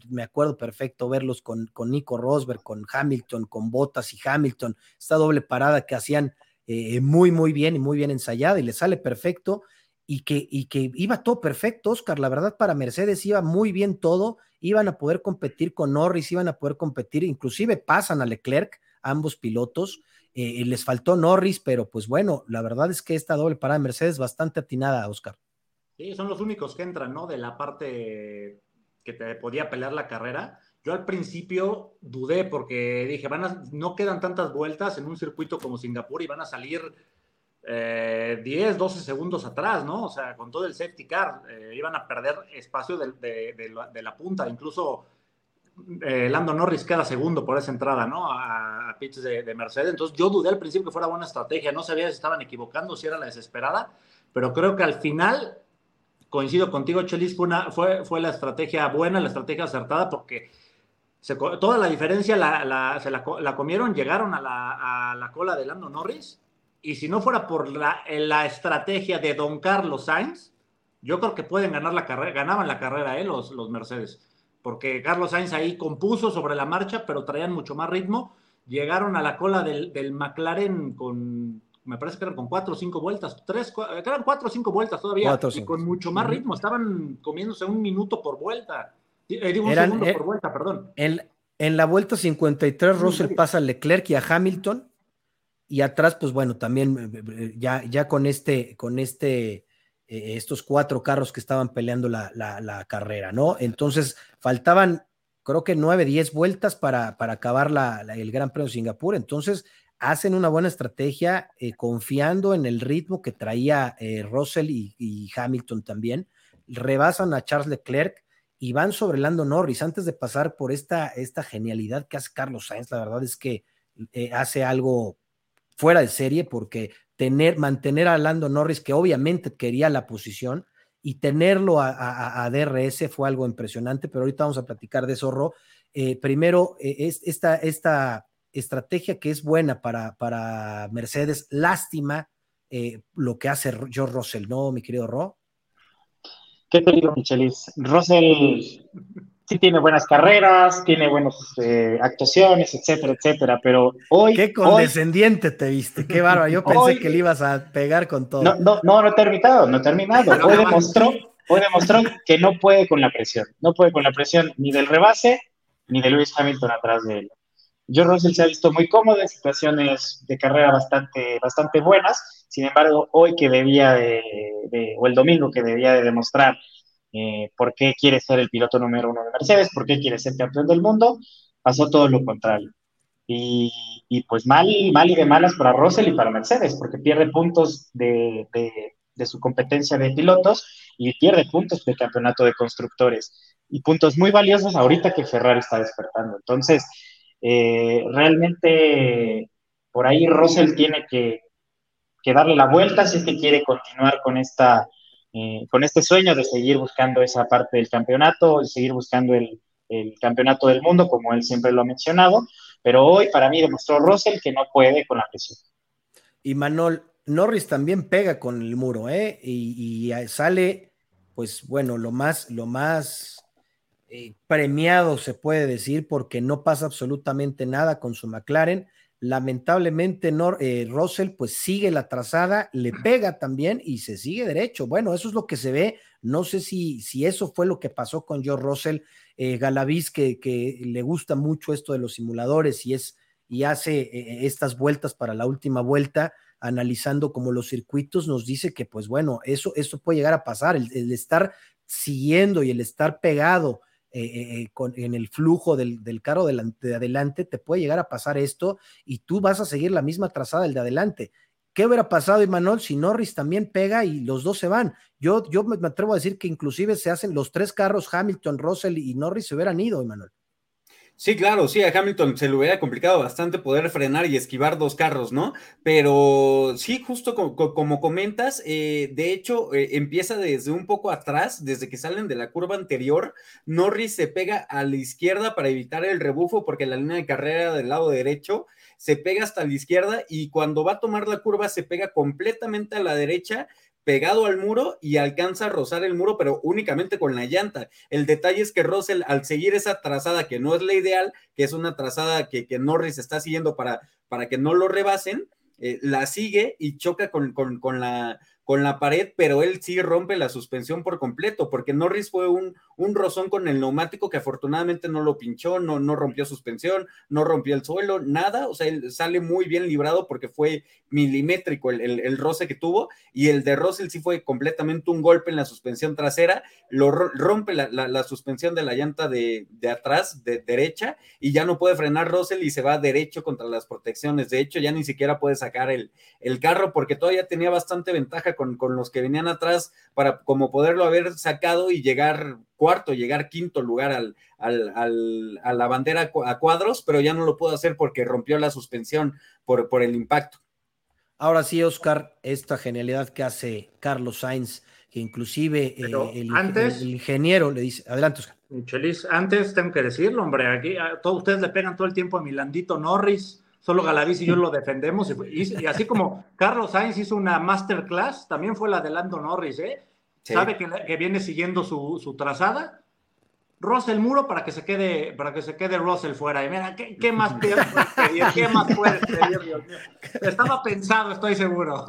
me acuerdo perfecto verlos con, con Nico Rosberg, con Hamilton, con Bottas y Hamilton, esta doble parada que hacían muy, muy bien y muy bien ensayada y le sale perfecto. Y que, y que iba todo perfecto, Oscar. La verdad, para Mercedes iba muy bien todo. Iban a poder competir con Norris, iban a poder competir, inclusive pasan a Leclerc, ambos pilotos. Eh, les faltó Norris, pero pues bueno, la verdad es que esta doble parada de Mercedes bastante atinada, Oscar. Sí, son los únicos que entran, ¿no? De la parte que te podía pelear la carrera. Yo al principio dudé porque dije, van a, no quedan tantas vueltas en un circuito como Singapur y van a salir 10, 12 segundos atrás, ¿no? O sea, con todo el safety car, iban a perder espacio de, la, punta, incluso Lando Norris queda segundo por esa entrada, ¿no? A, a de, Mercedes. Entonces yo dudé al principio que fuera buena estrategia, no sabía si estaban equivocando, si era la desesperada, pero creo que al final coincido contigo, Chelis, fue, fue, fue la estrategia buena, la estrategia acertada, porque toda la diferencia la, se la, comieron, llegaron a la, cola de Lando Norris, y si no fuera por la, estrategia de Don Carlos Sainz, yo creo que pueden ganar la carrera, ganaban la carrera eh, los, los Mercedes, porque Carlos Sainz ahí compuso sobre la marcha, pero traían mucho más ritmo, llegaron a la cola del, del McLaren con me parece que eran con cuatro o cinco vueltas, tres, eran cuatro o cinco vueltas todavía, y con mucho más ritmo, estaban comiéndose un minuto por vuelta, eh, digo un segundo eh, por vuelta, perdón. En, en la vuelta 53, Russell pasa a Leclerc y a Hamilton, y atrás, pues bueno, también eh, ya, ya con este, con este, estos cuatro carros que estaban peleando la, la, carrera, ¿no? Entonces, faltaban, creo que nueve, diez vueltas para, para acabar el Gran Premio de Singapur, entonces hacen una buena estrategia eh, confiando en el ritmo que traía eh, Russell y, Hamilton también, rebasan a Charles Leclerc y van sobre Lando Norris antes de pasar por esta, esta genialidad que hace Carlos Sainz. La verdad es que eh, hace algo fuera de serie porque tener, mantener a Lando Norris, que obviamente quería la posición, y tenerlo a, DRS fue algo impresionante, pero ahorita vamos a platicar de eso, primero, esta, esta estrategia que es buena para, para Mercedes. Lástima eh, lo que hace George Russell, ¿no, mi querido Ro? ¿Qué te digo, Michelis? Russell sí tiene buenas carreras, tiene buenas eh, actuaciones, etcétera, etcétera, pero hoy... Qué condescendiente te viste, qué bárbaro. Yo pensé que le ibas a pegar con todo. No, no, no, no he terminado, no he terminado. Hoy demostró, hoy demostró que no puede con la presión, no puede con la presión ni del rebase ni de Lewis Hamilton atrás de él. George Russell se ha visto muy cómodo en situaciones de carrera bastante, bastante buenas. Sin embargo, hoy que debía de, o el domingo que debía de demostrar eh, por qué quiere ser el piloto número uno de Mercedes, por qué quiere ser campeón del mundo, pasó todo lo contrario. Y, pues mal, mal y de malas para Russell y para Mercedes, porque pierde puntos de, de su competencia de pilotos y pierde puntos de campeonato de constructores. Y puntos muy valiosos ahorita que Ferrari está despertando. Entonces, eh, realmente por ahí Russell tiene que, darle la vuelta si es que quiere continuar con, esta, eh, con este sueño de seguir buscando esa parte del campeonato, y seguir buscando el, campeonato del mundo, como él siempre lo ha mencionado. Pero hoy para mí demostró Russell que no puede con la presión. Y Manol, Norris también pega con el muro, ¿eh? Y, y sale, pues bueno, lo más, lo más eh, premiado, se puede decir, porque no pasa absolutamente nada con su McLaren. Lamentablemente, eh, Russell pues sigue la trazada, le pega también y se sigue derecho. Bueno, eso es lo que se ve. No sé si, si eso fue lo que pasó con George Russell, eh, Galaviz, que, que, le gusta mucho esto de los simuladores y, es, y hace estas vueltas para la última vuelta analizando como los circuitos, nos dice que, pues bueno, eso, eso puede llegar a pasar, el estar siguiendo y el estar pegado eh, eh, con, en el flujo del, del carro de, de, adelante, te puede llegar a pasar esto y tú vas a seguir la misma trazada del de adelante. ¿Qué hubiera pasado, Imanol, si Norris también pega y los dos se van? Yo, yo me atrevo a decir que inclusive se hacen los tres carros, Hamilton, Russell y Norris se hubieran ido, Imanol. Sí, claro, sí, a Hamilton se le hubiera complicado bastante poder frenar y esquivar dos carros, ¿no? Pero sí, justo como, comentas, eh, de hecho, eh, empieza desde un poco atrás, desde que salen de la curva anterior, Norris se pega a la izquierda para evitar el rebufo porque la línea de carrera del lado derecho se pega hasta la izquierda y cuando va a tomar la curva se pega completamente a la derecha pegado al muro y alcanza a rozar el muro, pero únicamente con la llanta. El detalle es que Russell, al seguir esa trazada que no es la ideal, que es una trazada que, Norris está siguiendo para, para que no lo rebasen, eh, la sigue y choca con, con, la, con la pared, pero él sí rompe la suspensión por completo, porque Norris fue un, un rozón con el neumático que afortunadamente no lo pinchó, no, no rompió suspensión, no rompió el suelo, nada, o sea, él sale muy bien librado porque fue milimétrico el, el, roce que tuvo y el de Russell sí fue completamente un golpe en la suspensión trasera, lo rompe la, la, suspensión de la llanta de, de, atrás, de derecha, y ya no puede frenar Russell y se va derecho contra las protecciones. De hecho, ya ni siquiera puede sacar el, el carro porque todavía tenía bastante ventaja con, con los que venían atrás para como poderlo haber sacado y llegar cuarto, llegar quinto lugar al, al, a la bandera a cuadros, pero ya no lo pudo hacer porque rompió la suspensión por, por el impacto. Ahora sí, Oscar, esta genialidad que hace Carlos Sainz, que inclusive eh, el, ingeniero le dice, adelante, Oscar. Chelis, antes tengo que decirlo, hombre, aquí todos ustedes le pegan todo el tiempo a Milandito Norris, solo Galaviz y yo lo defendemos, y, así como Carlos Sainz hizo una masterclass, también fue la de Lando Norris, ¿eh? Sabe que, viene siguiendo su, su trazada, Russell muro para que se quede, para que se quede Russell fuera. Y mira, ¿qué, más puedes pedir? ¿Qué más puedes pedir, Dios mío? Estaba pensado, estoy seguro.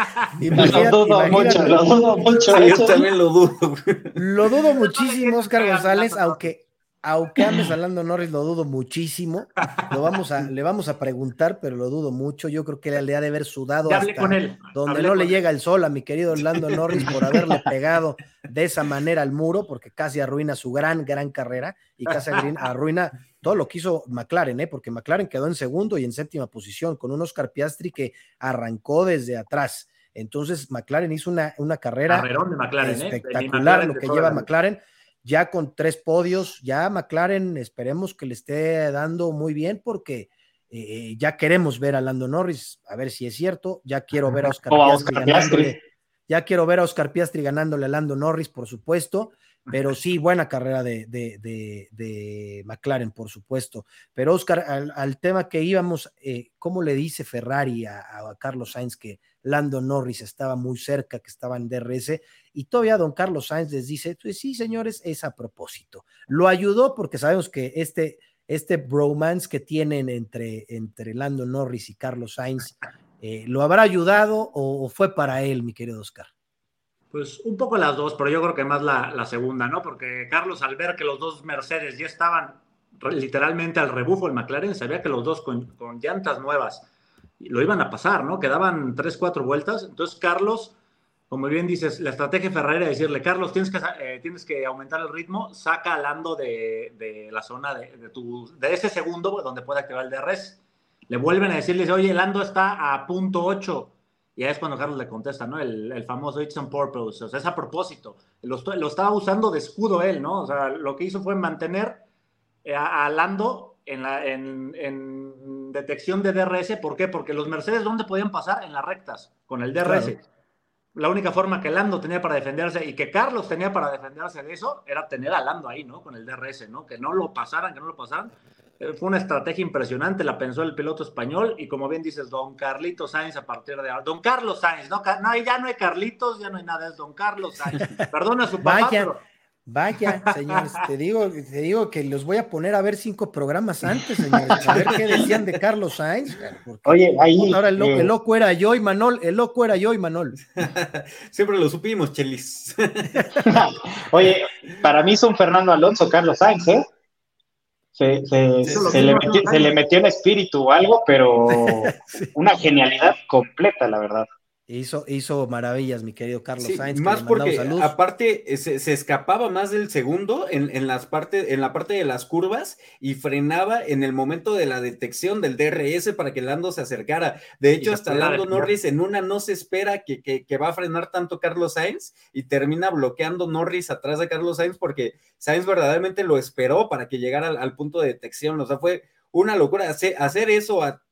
lo dudo mucho, lo dudo mucho. Yo también lo dudo. Lo dudo muchísimo, Oscar González, aunque aunque andes hablando Norris, lo dudo muchísimo. Lo vamos a, le vamos a preguntar, pero lo dudo mucho. Yo creo que le ha de haber sudado hasta con él. donde no le llega el sol a mi querido Orlando Norris por haberle pegado de esa manera al muro, porque casi arruina su gran, gran carrera y casi arruina todo lo que hizo McLaren, ¿eh? porque McLaren quedó en segundo y en séptima posición con un Oscar Piastri que arrancó desde atrás. Entonces, McLaren hizo una, una carrera ¿eh? espectacular, lo que lleva McLaren ya con tres podios, ya McLaren esperemos que le esté dando muy bien porque eh, ya queremos ver a Lando Norris, a ver si es cierto, ya quiero ver a Oscar, Piastri, ya quiero ver a Oscar Piastri ganándole a Lando Norris, por supuesto, pero sí, buena carrera de, de, McLaren, por supuesto. Pero Oscar, al, tema que íbamos, eh, ¿cómo le dice Ferrari a, a Carlos Sainz que Lando Norris estaba muy cerca, que estaba en DRS, y todavía don Carlos Sainz les dice, pues sí, señores, es a propósito. Lo ayudó porque sabemos que este, este bromance que tienen entre, entre Lando Norris y Carlos Sainz, eh, ¿lo habrá ayudado o, fue para él, mi querido Oscar? Pues un poco las dos, pero yo creo que más la, segunda, ¿no? Porque Carlos, al ver que los dos Mercedes ya estaban literalmente al rebufo el McLaren, sabía que los dos con, llantas nuevas lo iban a pasar, ¿no? Quedaban tres, cuatro vueltas. Entonces, Carlos, como bien dices, la estrategia Ferrari era decirle, Carlos, tienes que, eh, tienes que aumentar el ritmo, saca a Lando de, la zona de, tu, de ese segundo donde puede activar el DRS. Le vuelven a decirle, oye, Lando está a punto 8. Y ahí es cuando Carlos le contesta, ¿no? El, famoso It's on purpose, o sea, es a propósito. Lo, lo, estaba usando de escudo él, ¿no? O sea, lo que hizo fue mantener eh, a, Lando en, la, en, en, detección de DRS. ¿Por qué? Porque los Mercedes, ¿dónde podían pasar? En las rectas, con el DRS. La única forma que Lando tenía para defenderse y que Carlos tenía para defenderse de eso era tener a Lando ahí, ¿no? Con el DRS, ¿no? Que no lo pasaran, que no lo pasaran. Eh, fue una estrategia impresionante, la pensó el piloto español y como bien dices, don Carlitos Sainz a partir de ahora, don Carlos Sainz, no, no ya no hay Carlitos, ya no hay nada, es don Carlos Sainz. Perdona a su papá, pero Vaya, señores, te digo, te digo que los voy a poner a ver cinco programas antes, señores, a ver qué decían de Carlos Sainz. Oye, ahí. Ahora el, eh, loco era yo y Manol, el loco era yo y Manol. Siempre lo supimos, Chelis. Oye, para mí son Fernando Alonso, Carlos Sainz, ¿eh? Se, le metió, se, le metió, en espíritu o algo, pero una genialidad completa, la verdad. Hizo, hizo maravillas, mi querido Carlos Sainz. Más porque aparte eh, se, escapaba más del segundo en, en, las parte, en la parte de las curvas y frenaba en el momento de la detección del DRS para que Lando se acercara. De hecho, hasta Lando Norris en una no se espera que, que, va a frenar tanto Carlos Sainz y termina bloqueando Norris atrás de Carlos Sainz porque Sainz verdaderamente lo esperó para que llegara al, punto de detección. O sea, fue una locura. hacer eso a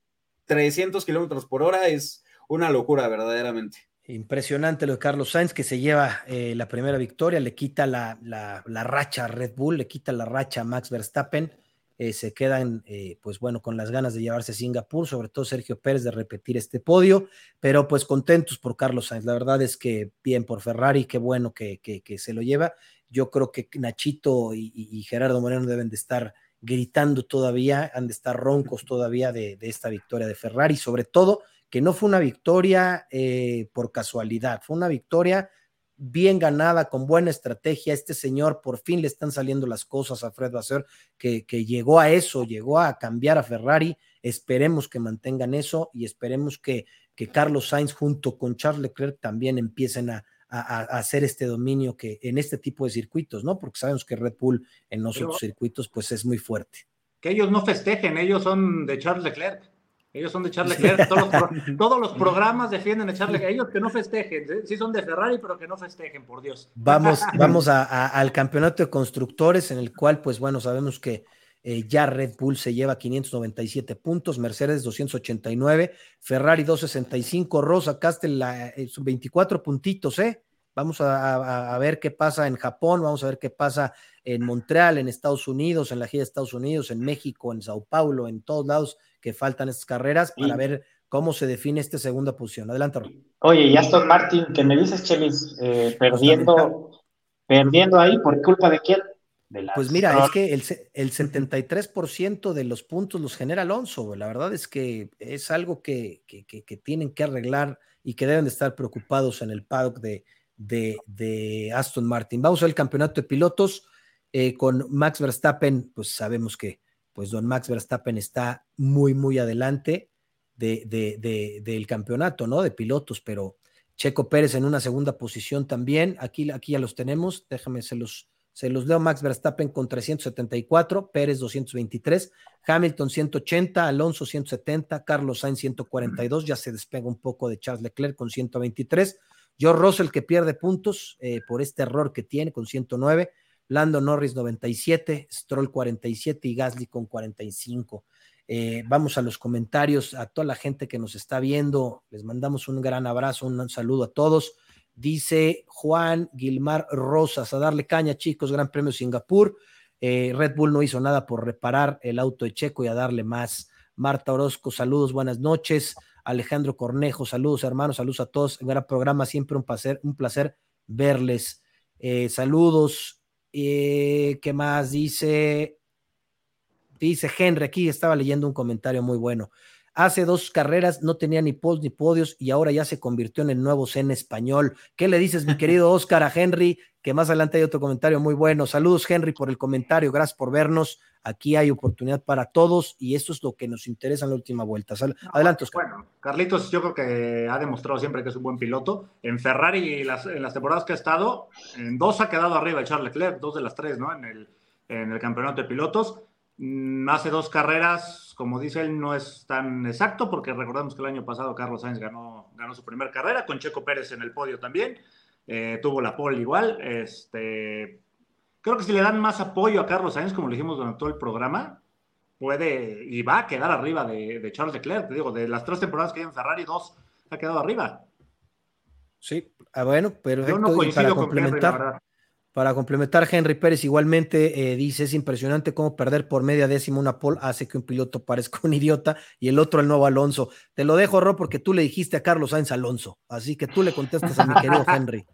300 kilómetros por hora es una locura verdaderamente. Impresionante lo de Carlos Sainz, que se lleva eh, la primera victoria, le quita la, la, racha a Red Bull, le quita la racha a Max Verstappen, eh, se quedan, eh, pues bueno, con las ganas de llevarse a Singapur, sobre todo Sergio Pérez de repetir este podio, pero pues contentos por Carlos Sainz. La verdad es que bien por Ferrari, qué bueno que, que, se lo lleva. Yo creo que Nachito y, Gerardo Moreno deben de estar gritando todavía, han de estar roncos todavía de esta victoria de Ferrari, sobre todo que no fue una victoria eh, por casualidad, fue una victoria bien ganada, con buena estrategia. Este señor por fin le están saliendo las cosas a Fred Vasser, que, que llegó a eso, llegó a cambiar a Ferrari. Esperemos que mantengan eso y esperemos que, que Carlos Sainz junto con Charles Leclerc también empiecen a, a, hacer este dominio que en este tipo de circuitos, ¿no? Porque sabemos que Red Bull en los otros circuitos pues es muy fuerte. Que ellos no festejen, ellos son de Charles Leclerc. Ellos son de Charles Leclerc, todos los, programas defienden a Charles Leclerc. Ellos que no festejen, sí son de Ferrari, pero que no festejen, por Dios. Vamos, vamos al campeonato de constructores, en el cual, pues bueno, sabemos que eh, ya Red Bull se lleva 597 puntos, Mercedes 289, Ferrari 265, Rosa Castel la, 24 eh, puntitos, ¿eh? Vamos a, ver qué pasa en Japón, vamos a ver qué pasa en Montreal, en Estados Unidos, en la gira de Estados Unidos, en México, en Sao Paulo, en todos lados que faltan estas carreras para ver cómo se define esta segunda posición. Adelante, Oye, y Aston Martin, que me dices, Chelis, eh, perdiendo, perdiendo ahí, ¿por culpa de quién? pues mira, es que el, el 73% de los puntos los genera Alonso. La verdad es que es algo que, que, que, tienen que arreglar y que deben de estar preocupados en el paddock de, de, Aston Martin. Vamos al campeonato de pilotos eh, con Max Verstappen, pues sabemos que pues don Max Verstappen está muy, muy adelante de, de, del campeonato, ¿no? De pilotos, pero Checo Pérez en una segunda posición también. Aquí, aquí ya los tenemos. Déjame, se los, se los leo. Max Verstappen con 374, Pérez 223, Hamilton 180, Alonso 170, Carlos Sainz 142. Ya se despega un poco de Charles Leclerc con 123. George Russell que pierde puntos eh, por este error que tiene con 109. Lando Norris 97, Stroll 47 y Gasly con 45. Eh, vamos a los comentarios, a toda la gente que nos está viendo, les mandamos un gran abrazo, un saludo a todos. Dice Juan Gilmar Rosas, a darle caña chicos, Gran Premio Singapur. Eh, Red Bull no hizo nada por reparar el auto de Checo y a darle más. Marta Orozco, saludos, buenas noches. Alejandro Cornejo, saludos hermanos, saludos a todos. Gran programa, siempre un placer, un placer verles. Eh, saludos eh, ¿Qué más dice? Dice Henry, aquí estaba leyendo un comentario muy bueno. Hace dos carreras no tenía ni post ni podios y ahora ya se convirtió en el nuevo Zen español. ¿Qué le dices, mi querido Oscar, a Henry? Que más adelante hay otro comentario muy bueno. Saludos, Henry, por el comentario. Gracias por vernos. Aquí hay oportunidad para todos y esto es lo que nos interesa en la última vuelta. Adelante, Oscar. Bueno, Carlitos, yo creo que ha demostrado siempre que es un buen piloto. En Ferrari, las, en las temporadas que ha estado, en dos ha quedado arriba de Charles Leclerc, dos de las tres, ¿no? En el, en el campeonato de pilotos hace dos carreras, como dice él, no es tan exacto, porque recordamos que el año pasado Carlos Sainz ganó, ganó su primera carrera, con Checo Pérez en el podio también, eh, tuvo la pole igual. Este, creo que si le dan más apoyo a Carlos Sainz, como lo dijimos durante todo el programa, puede y va a quedar arriba de, Charles Leclerc. Te digo, de las tres temporadas que hay en Ferrari, dos ha quedado arriba. Sí, ah, bueno, pero Yo no coincido con complementar. Para complementar, Henry Pérez igualmente eh, dice, es impresionante cómo perder por media décima una pole hace que un piloto parezca un idiota y el otro el nuevo Alonso. Te lo dejo, Ro, porque tú le dijiste a Carlos Sainz Alonso, así que tú le contestas a mi querido Henry.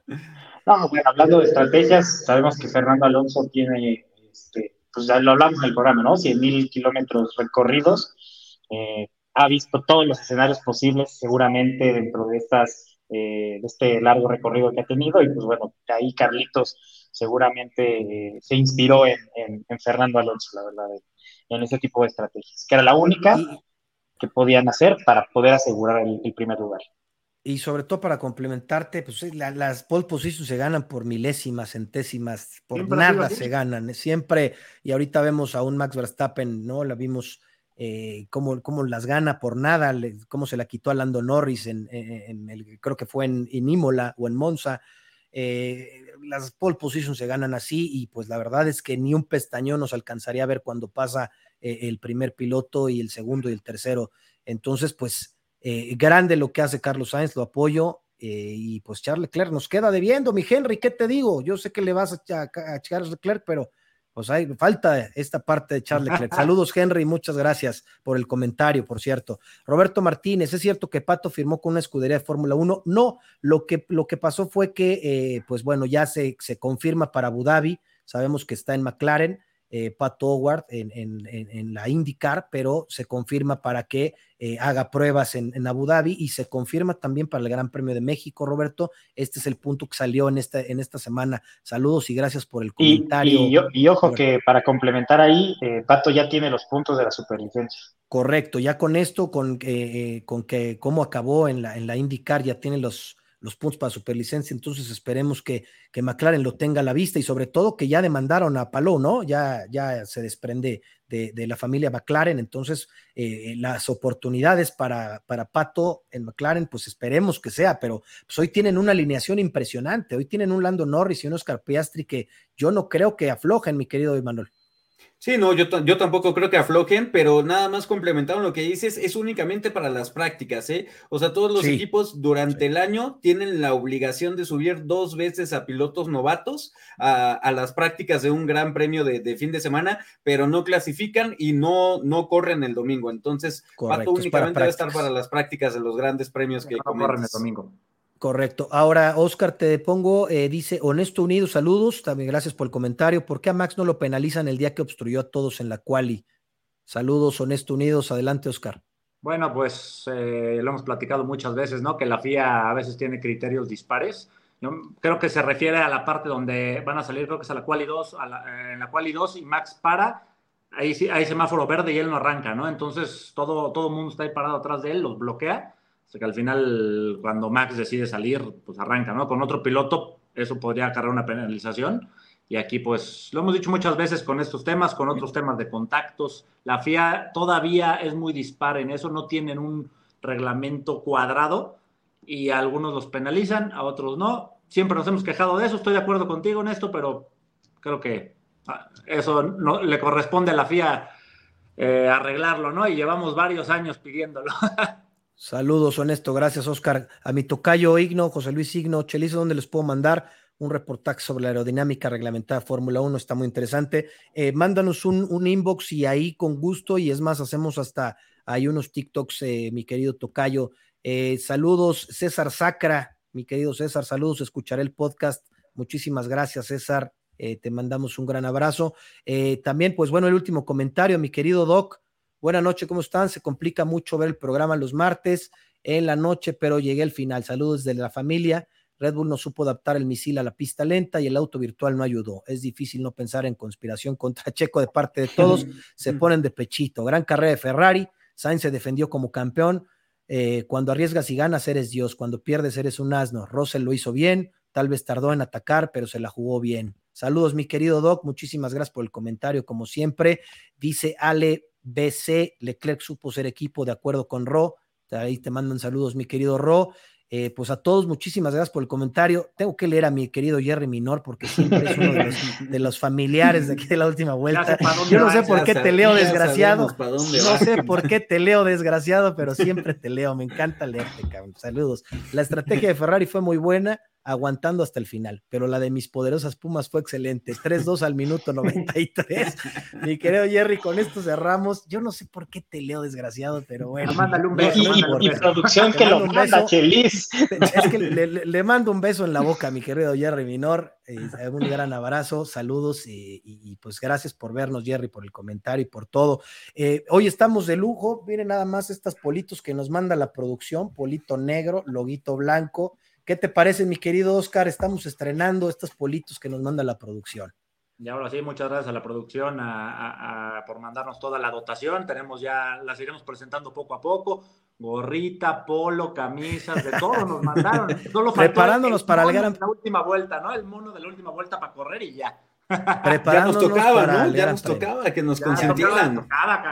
No, bueno, hablando de estrategias, sabemos que Fernando Alonso tiene, este, pues ya lo hablamos en el programa, ¿no? 100 mil kilómetros recorridos, eh, ha visto todos los escenarios posibles seguramente dentro de estas, eh, de este largo recorrido que ha tenido y pues bueno, ahí Carlitos seguramente eh, se inspiró en, Fernando Alonso, la verdad, en ese tipo de estrategias, que era la única que podían hacer para poder asegurar el, primer lugar. Y sobre todo para complementarte, pues las pole positions se ganan por milésimas, centésimas, por nada se ganan, siempre, y ahorita vemos a un Max Verstappen, ¿no? La vimos eh, cómo, las gana por nada, cómo se la quitó a Lando Norris en, el, creo que fue en, en Imola o en Monza, eh, las pole positions se ganan así y pues la verdad es que ni un pestañón nos alcanzaría a ver cuando pasa eh, el primer piloto y el segundo y el tercero. Entonces, pues eh, grande lo que hace Carlos Sainz, lo apoyo. y pues Charles Leclerc nos queda debiendo, mi Henry, ¿qué te digo? Yo sé que le vas a, a Charles Leclerc, pero pues hay falta esta parte de Charles Leclerc. Saludos, Henry, muchas gracias por el comentario, por cierto. Roberto Martínez, ¿es cierto que Pato firmó con una escudería de Fórmula 1? No, lo que, lo que pasó fue que, eh, pues bueno, ya se, se confirma para Abu Dhabi, sabemos que está en McLaren, eh, Pat Howard en, la IndyCar, pero se confirma para que eh, haga pruebas en, Abu Dhabi y se confirma también para el Gran Premio de México, Roberto. Este es el punto que salió en esta, en esta semana. Saludos y gracias por el comentario. Y, ojo que para complementar ahí, eh, Pato ya tiene los puntos de la superlicencia. Correcto, ya con esto, con, con que cómo acabó en la, en la IndyCar, ya tiene los, los puntos para superlicencia, entonces esperemos que, que, McLaren lo tenga a la vista y sobre todo que ya demandaron a Palou, ¿no? Ya, ya se desprende de, la familia McLaren, entonces eh, las oportunidades para, para Pato en McLaren, pues esperemos que sea, pero pues hoy tienen una alineación impresionante, hoy tienen un Lando Norris y un Oscar Piastri que yo no creo que aflojen, mi querido Emanuel. Sí, no, yo, yo tampoco creo que aflojen, pero nada más complementaron lo que dices, es únicamente para las prácticas, ¿eh? O sea, todos los equipos durante el año tienen la obligación de subir dos veces a pilotos novatos a, las prácticas de un gran premio de, fin de semana, pero no clasifican y no, no corren el domingo. Entonces, Pato únicamente va a estar para las prácticas de los grandes premios que corren el domingo. Correcto. Ahora, Oscar, te pongo, eh, dice, Honesto Unido, saludos, también gracias por el comentario. ¿Por qué a Max no lo penalizan el día que obstruyó a todos en la quali? Saludos, Honesto Unidos, adelante, Oscar. Bueno, pues eh, lo hemos platicado muchas veces, ¿no? Que la FIA a veces tiene criterios dispares. Creo que se refiere a la parte donde van a salir, creo que es a la quali 2, en la quali 2 y Max para, ahí hay semáforo verde y él no arranca, ¿no? Entonces todo, todo el mundo está ahí parado atrás de él, los bloquea que al final, cuando Max decide salir, pues arranca, ¿no? Con otro piloto, eso podría acarrear una penalización. Y aquí, pues, lo hemos dicho muchas veces con estos temas, con otros temas de contactos. La FIA todavía es muy dispar en eso, no tienen un reglamento cuadrado y a algunos los penalizan, a otros no. Siempre nos hemos quejado de eso, estoy de acuerdo contigo en esto, pero creo que ah, eso no, le corresponde a la FIA eh, arreglarlo, ¿no? Y llevamos varios años pidiéndolo. Saludos, honesto. Gracias, Oscar. A mi tocayo Igno, José Luis Igno, Chelizo, ¿dónde les puedo mandar? Un reportaje sobre la aerodinámica reglamentada Fórmula 1, está muy interesante. Eh, mándanos un, inbox y ahí con gusto, y es más, hacemos hasta hay unos TikToks, eh, mi querido tocayo. Eh, saludos, César Sacra, mi querido César, saludos, escucharé el podcast. Muchísimas gracias, César. te mandamos un gran abrazo. también, pues bueno, el último comentario, mi querido Doc. Buenas noches, ¿cómo están? Se complica mucho ver el programa los martes en la noche, pero llegué al final. Saludos de la familia. Red Bull no supo adaptar el misil a la pista lenta y el auto virtual no ayudó. Es difícil no pensar en conspiración contra Checo de parte de todos. Se ponen de pechito. Gran carrera de Ferrari. Sainz se defendió como campeón. Eh, cuando arriesgas y ganas, eres Dios. Cuando pierdes, eres un asno. Russell lo hizo bien. Tal vez tardó en atacar, pero se la jugó bien. Saludos, mi querido Doc. Muchísimas gracias por el comentario, como siempre. Dice Ale BC, Leclerc supo ser equipo de acuerdo con Ro. Ahí te mandan saludos, mi querido Ro. Eh, pues a todos, muchísimas gracias por el comentario. Tengo que leer a mi querido Jerry Minor porque siempre es uno de los, familiares de aquí de la última vuelta. Yo no sé por qué te leo desgraciado. No sé por qué te leo desgraciado, pero siempre te leo. Me encanta leerte, cabrón. Saludos. La estrategia de Ferrari fue muy buena aguantando hasta el final, pero la de mis poderosas Pumas fue excelente. 3-2 al minuto 93. Mi querido Jerry, con esto cerramos. Yo no sé por qué te leo desgraciado, pero bueno. Mándale un beso. Y, producción que lo manda, Chelis. Es que le, mando un beso en la boca, mi querido Jerry Minor. Eh, un gran abrazo, saludos y, pues gracias por vernos, Jerry, por el comentario y por todo. Eh, hoy estamos de lujo. Miren nada más estas politos que nos manda la producción: polito negro, loguito blanco ¿Qué te parece, mi querido Oscar? Estamos estrenando estos politos que nos manda la producción. Y ahora sí, muchas gracias a la producción por mandarnos toda la dotación. Tenemos ya, las iremos presentando poco a poco. Gorrita, polo, camisas, de todo nos mandaron. Preparándonos para el gran... La última vuelta, ¿no? El mono de la última vuelta para correr y ya ya nos tocaba, ¿no? Ya nos tocaba que nos consintieran.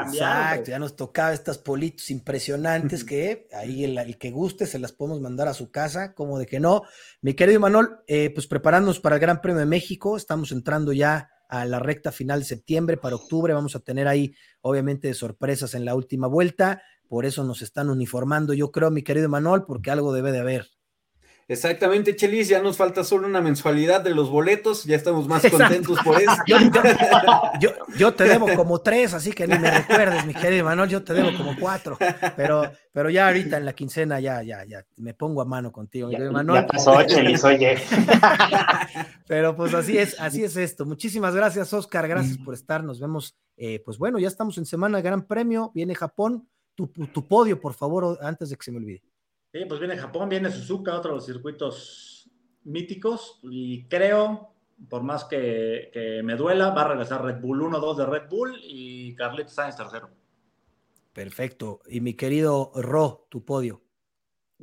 Exacto, ya nos tocaba estas politos impresionantes que ahí el, que guste se las podemos mandar a su casa, como de que no. Mi querido Manuel, eh, pues preparándonos para el Gran Premio de México, estamos entrando ya a la recta final de septiembre, para octubre vamos a tener ahí obviamente sorpresas en la última vuelta, por eso nos están uniformando, yo creo, mi querido Manuel, porque algo debe de haber. Exactamente, Chelis, ya nos falta solo una mensualidad de los boletos, ya estamos más contentos por eso. Yo, te debo como tres, así que ni me recuerdes, mi querido Manuel, yo te debo como cuatro, pero, pero ya ahorita en la quincena ya, ya, ya, me pongo a mano contigo, mi querido Manuel. Ya pasó, Chelis, oye. Pero pues así es, así es esto. Muchísimas gracias, Oscar, gracias por estar, nos vemos, eh, pues bueno, ya estamos en Semana Gran Premio, viene Japón, tu, tu podio, por favor, antes de que se me olvide. Sí, pues viene Japón, viene Suzuka, otro de los circuitos míticos, y creo, por más que, me duela, va a regresar Red Bull 1-2 de Red Bull y Carlitos Sainz tercero. Perfecto. Y mi querido Ro, tu podio.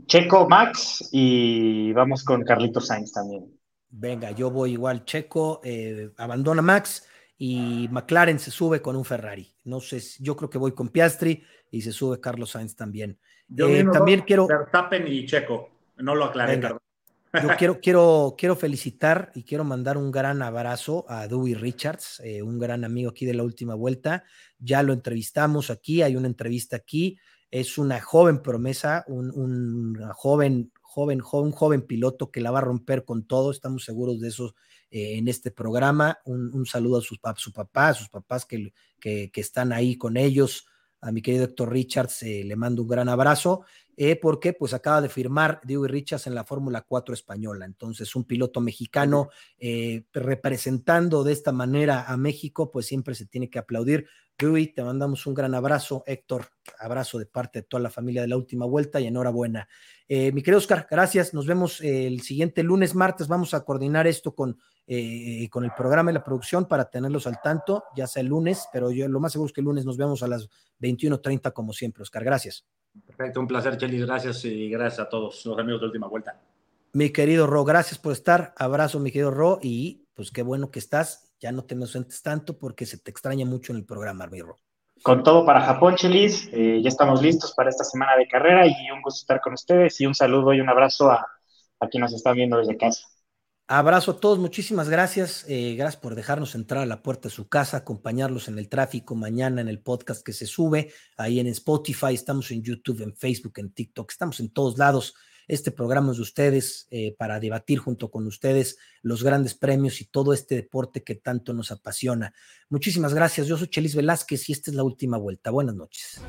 Checo, Max y vamos con Carlitos Sainz también. Venga, yo voy igual. Checo eh, abandona Max y McLaren se sube con un Ferrari. No sé, yo creo que voy con Piastri y se sube Carlos Sainz también. Yo eh, también quiero. Verstappen y Checo, no lo aclaré. Yo quiero, quiero, quiero felicitar y quiero mandar un gran abrazo a Dewey Richards, eh, un gran amigo aquí de la última vuelta. Ya lo entrevistamos aquí, hay una entrevista aquí. Es una joven promesa, un, joven, joven, joven, joven piloto que la va a romper con todo. Estamos seguros de eso eh, en este programa. Un, saludo a, sus, a su papá, a sus papás que, que, que están ahí con ellos a mi querido Héctor Richards eh, le mando un gran abrazo, eh, porque pues acaba de firmar Dewey Richards en la Fórmula 4 española. Entonces, un piloto mexicano eh, representando de esta manera a México, pues siempre se tiene que aplaudir. Dewey, te mandamos un gran abrazo. Héctor, abrazo de parte de toda la familia de la última vuelta y enhorabuena. Eh, mi querido Oscar, gracias. Nos vemos el siguiente lunes, martes. Vamos a coordinar esto con, eh, con el programa y la producción para tenerlos al tanto, ya sea el lunes, pero yo lo más seguro es que el lunes nos vemos a las 21.30 como siempre, Oscar. Gracias. Perfecto, un placer, Chelis. Gracias y gracias a todos los amigos de última vuelta. Mi querido Ro, gracias por estar. Abrazo, mi querido Ro, y pues qué bueno que estás ya no te me ausentes tanto porque se te extraña mucho en el programa, Armiro. Con todo para Japón, Chelis, eh, ya estamos listos para esta semana de carrera y un gusto estar con ustedes y un saludo y un abrazo a, a quien nos está viendo desde casa. Abrazo a todos, muchísimas gracias. Eh, gracias por dejarnos entrar a la puerta de su casa, acompañarlos en el tráfico mañana en el podcast que se sube ahí en Spotify. Estamos en YouTube, en Facebook, en TikTok, estamos en todos lados. Este programa es de ustedes eh, para debatir junto con ustedes los grandes premios y todo este deporte que tanto nos apasiona. Muchísimas gracias. Yo soy Chelis Velázquez y esta es la última vuelta. Buenas noches.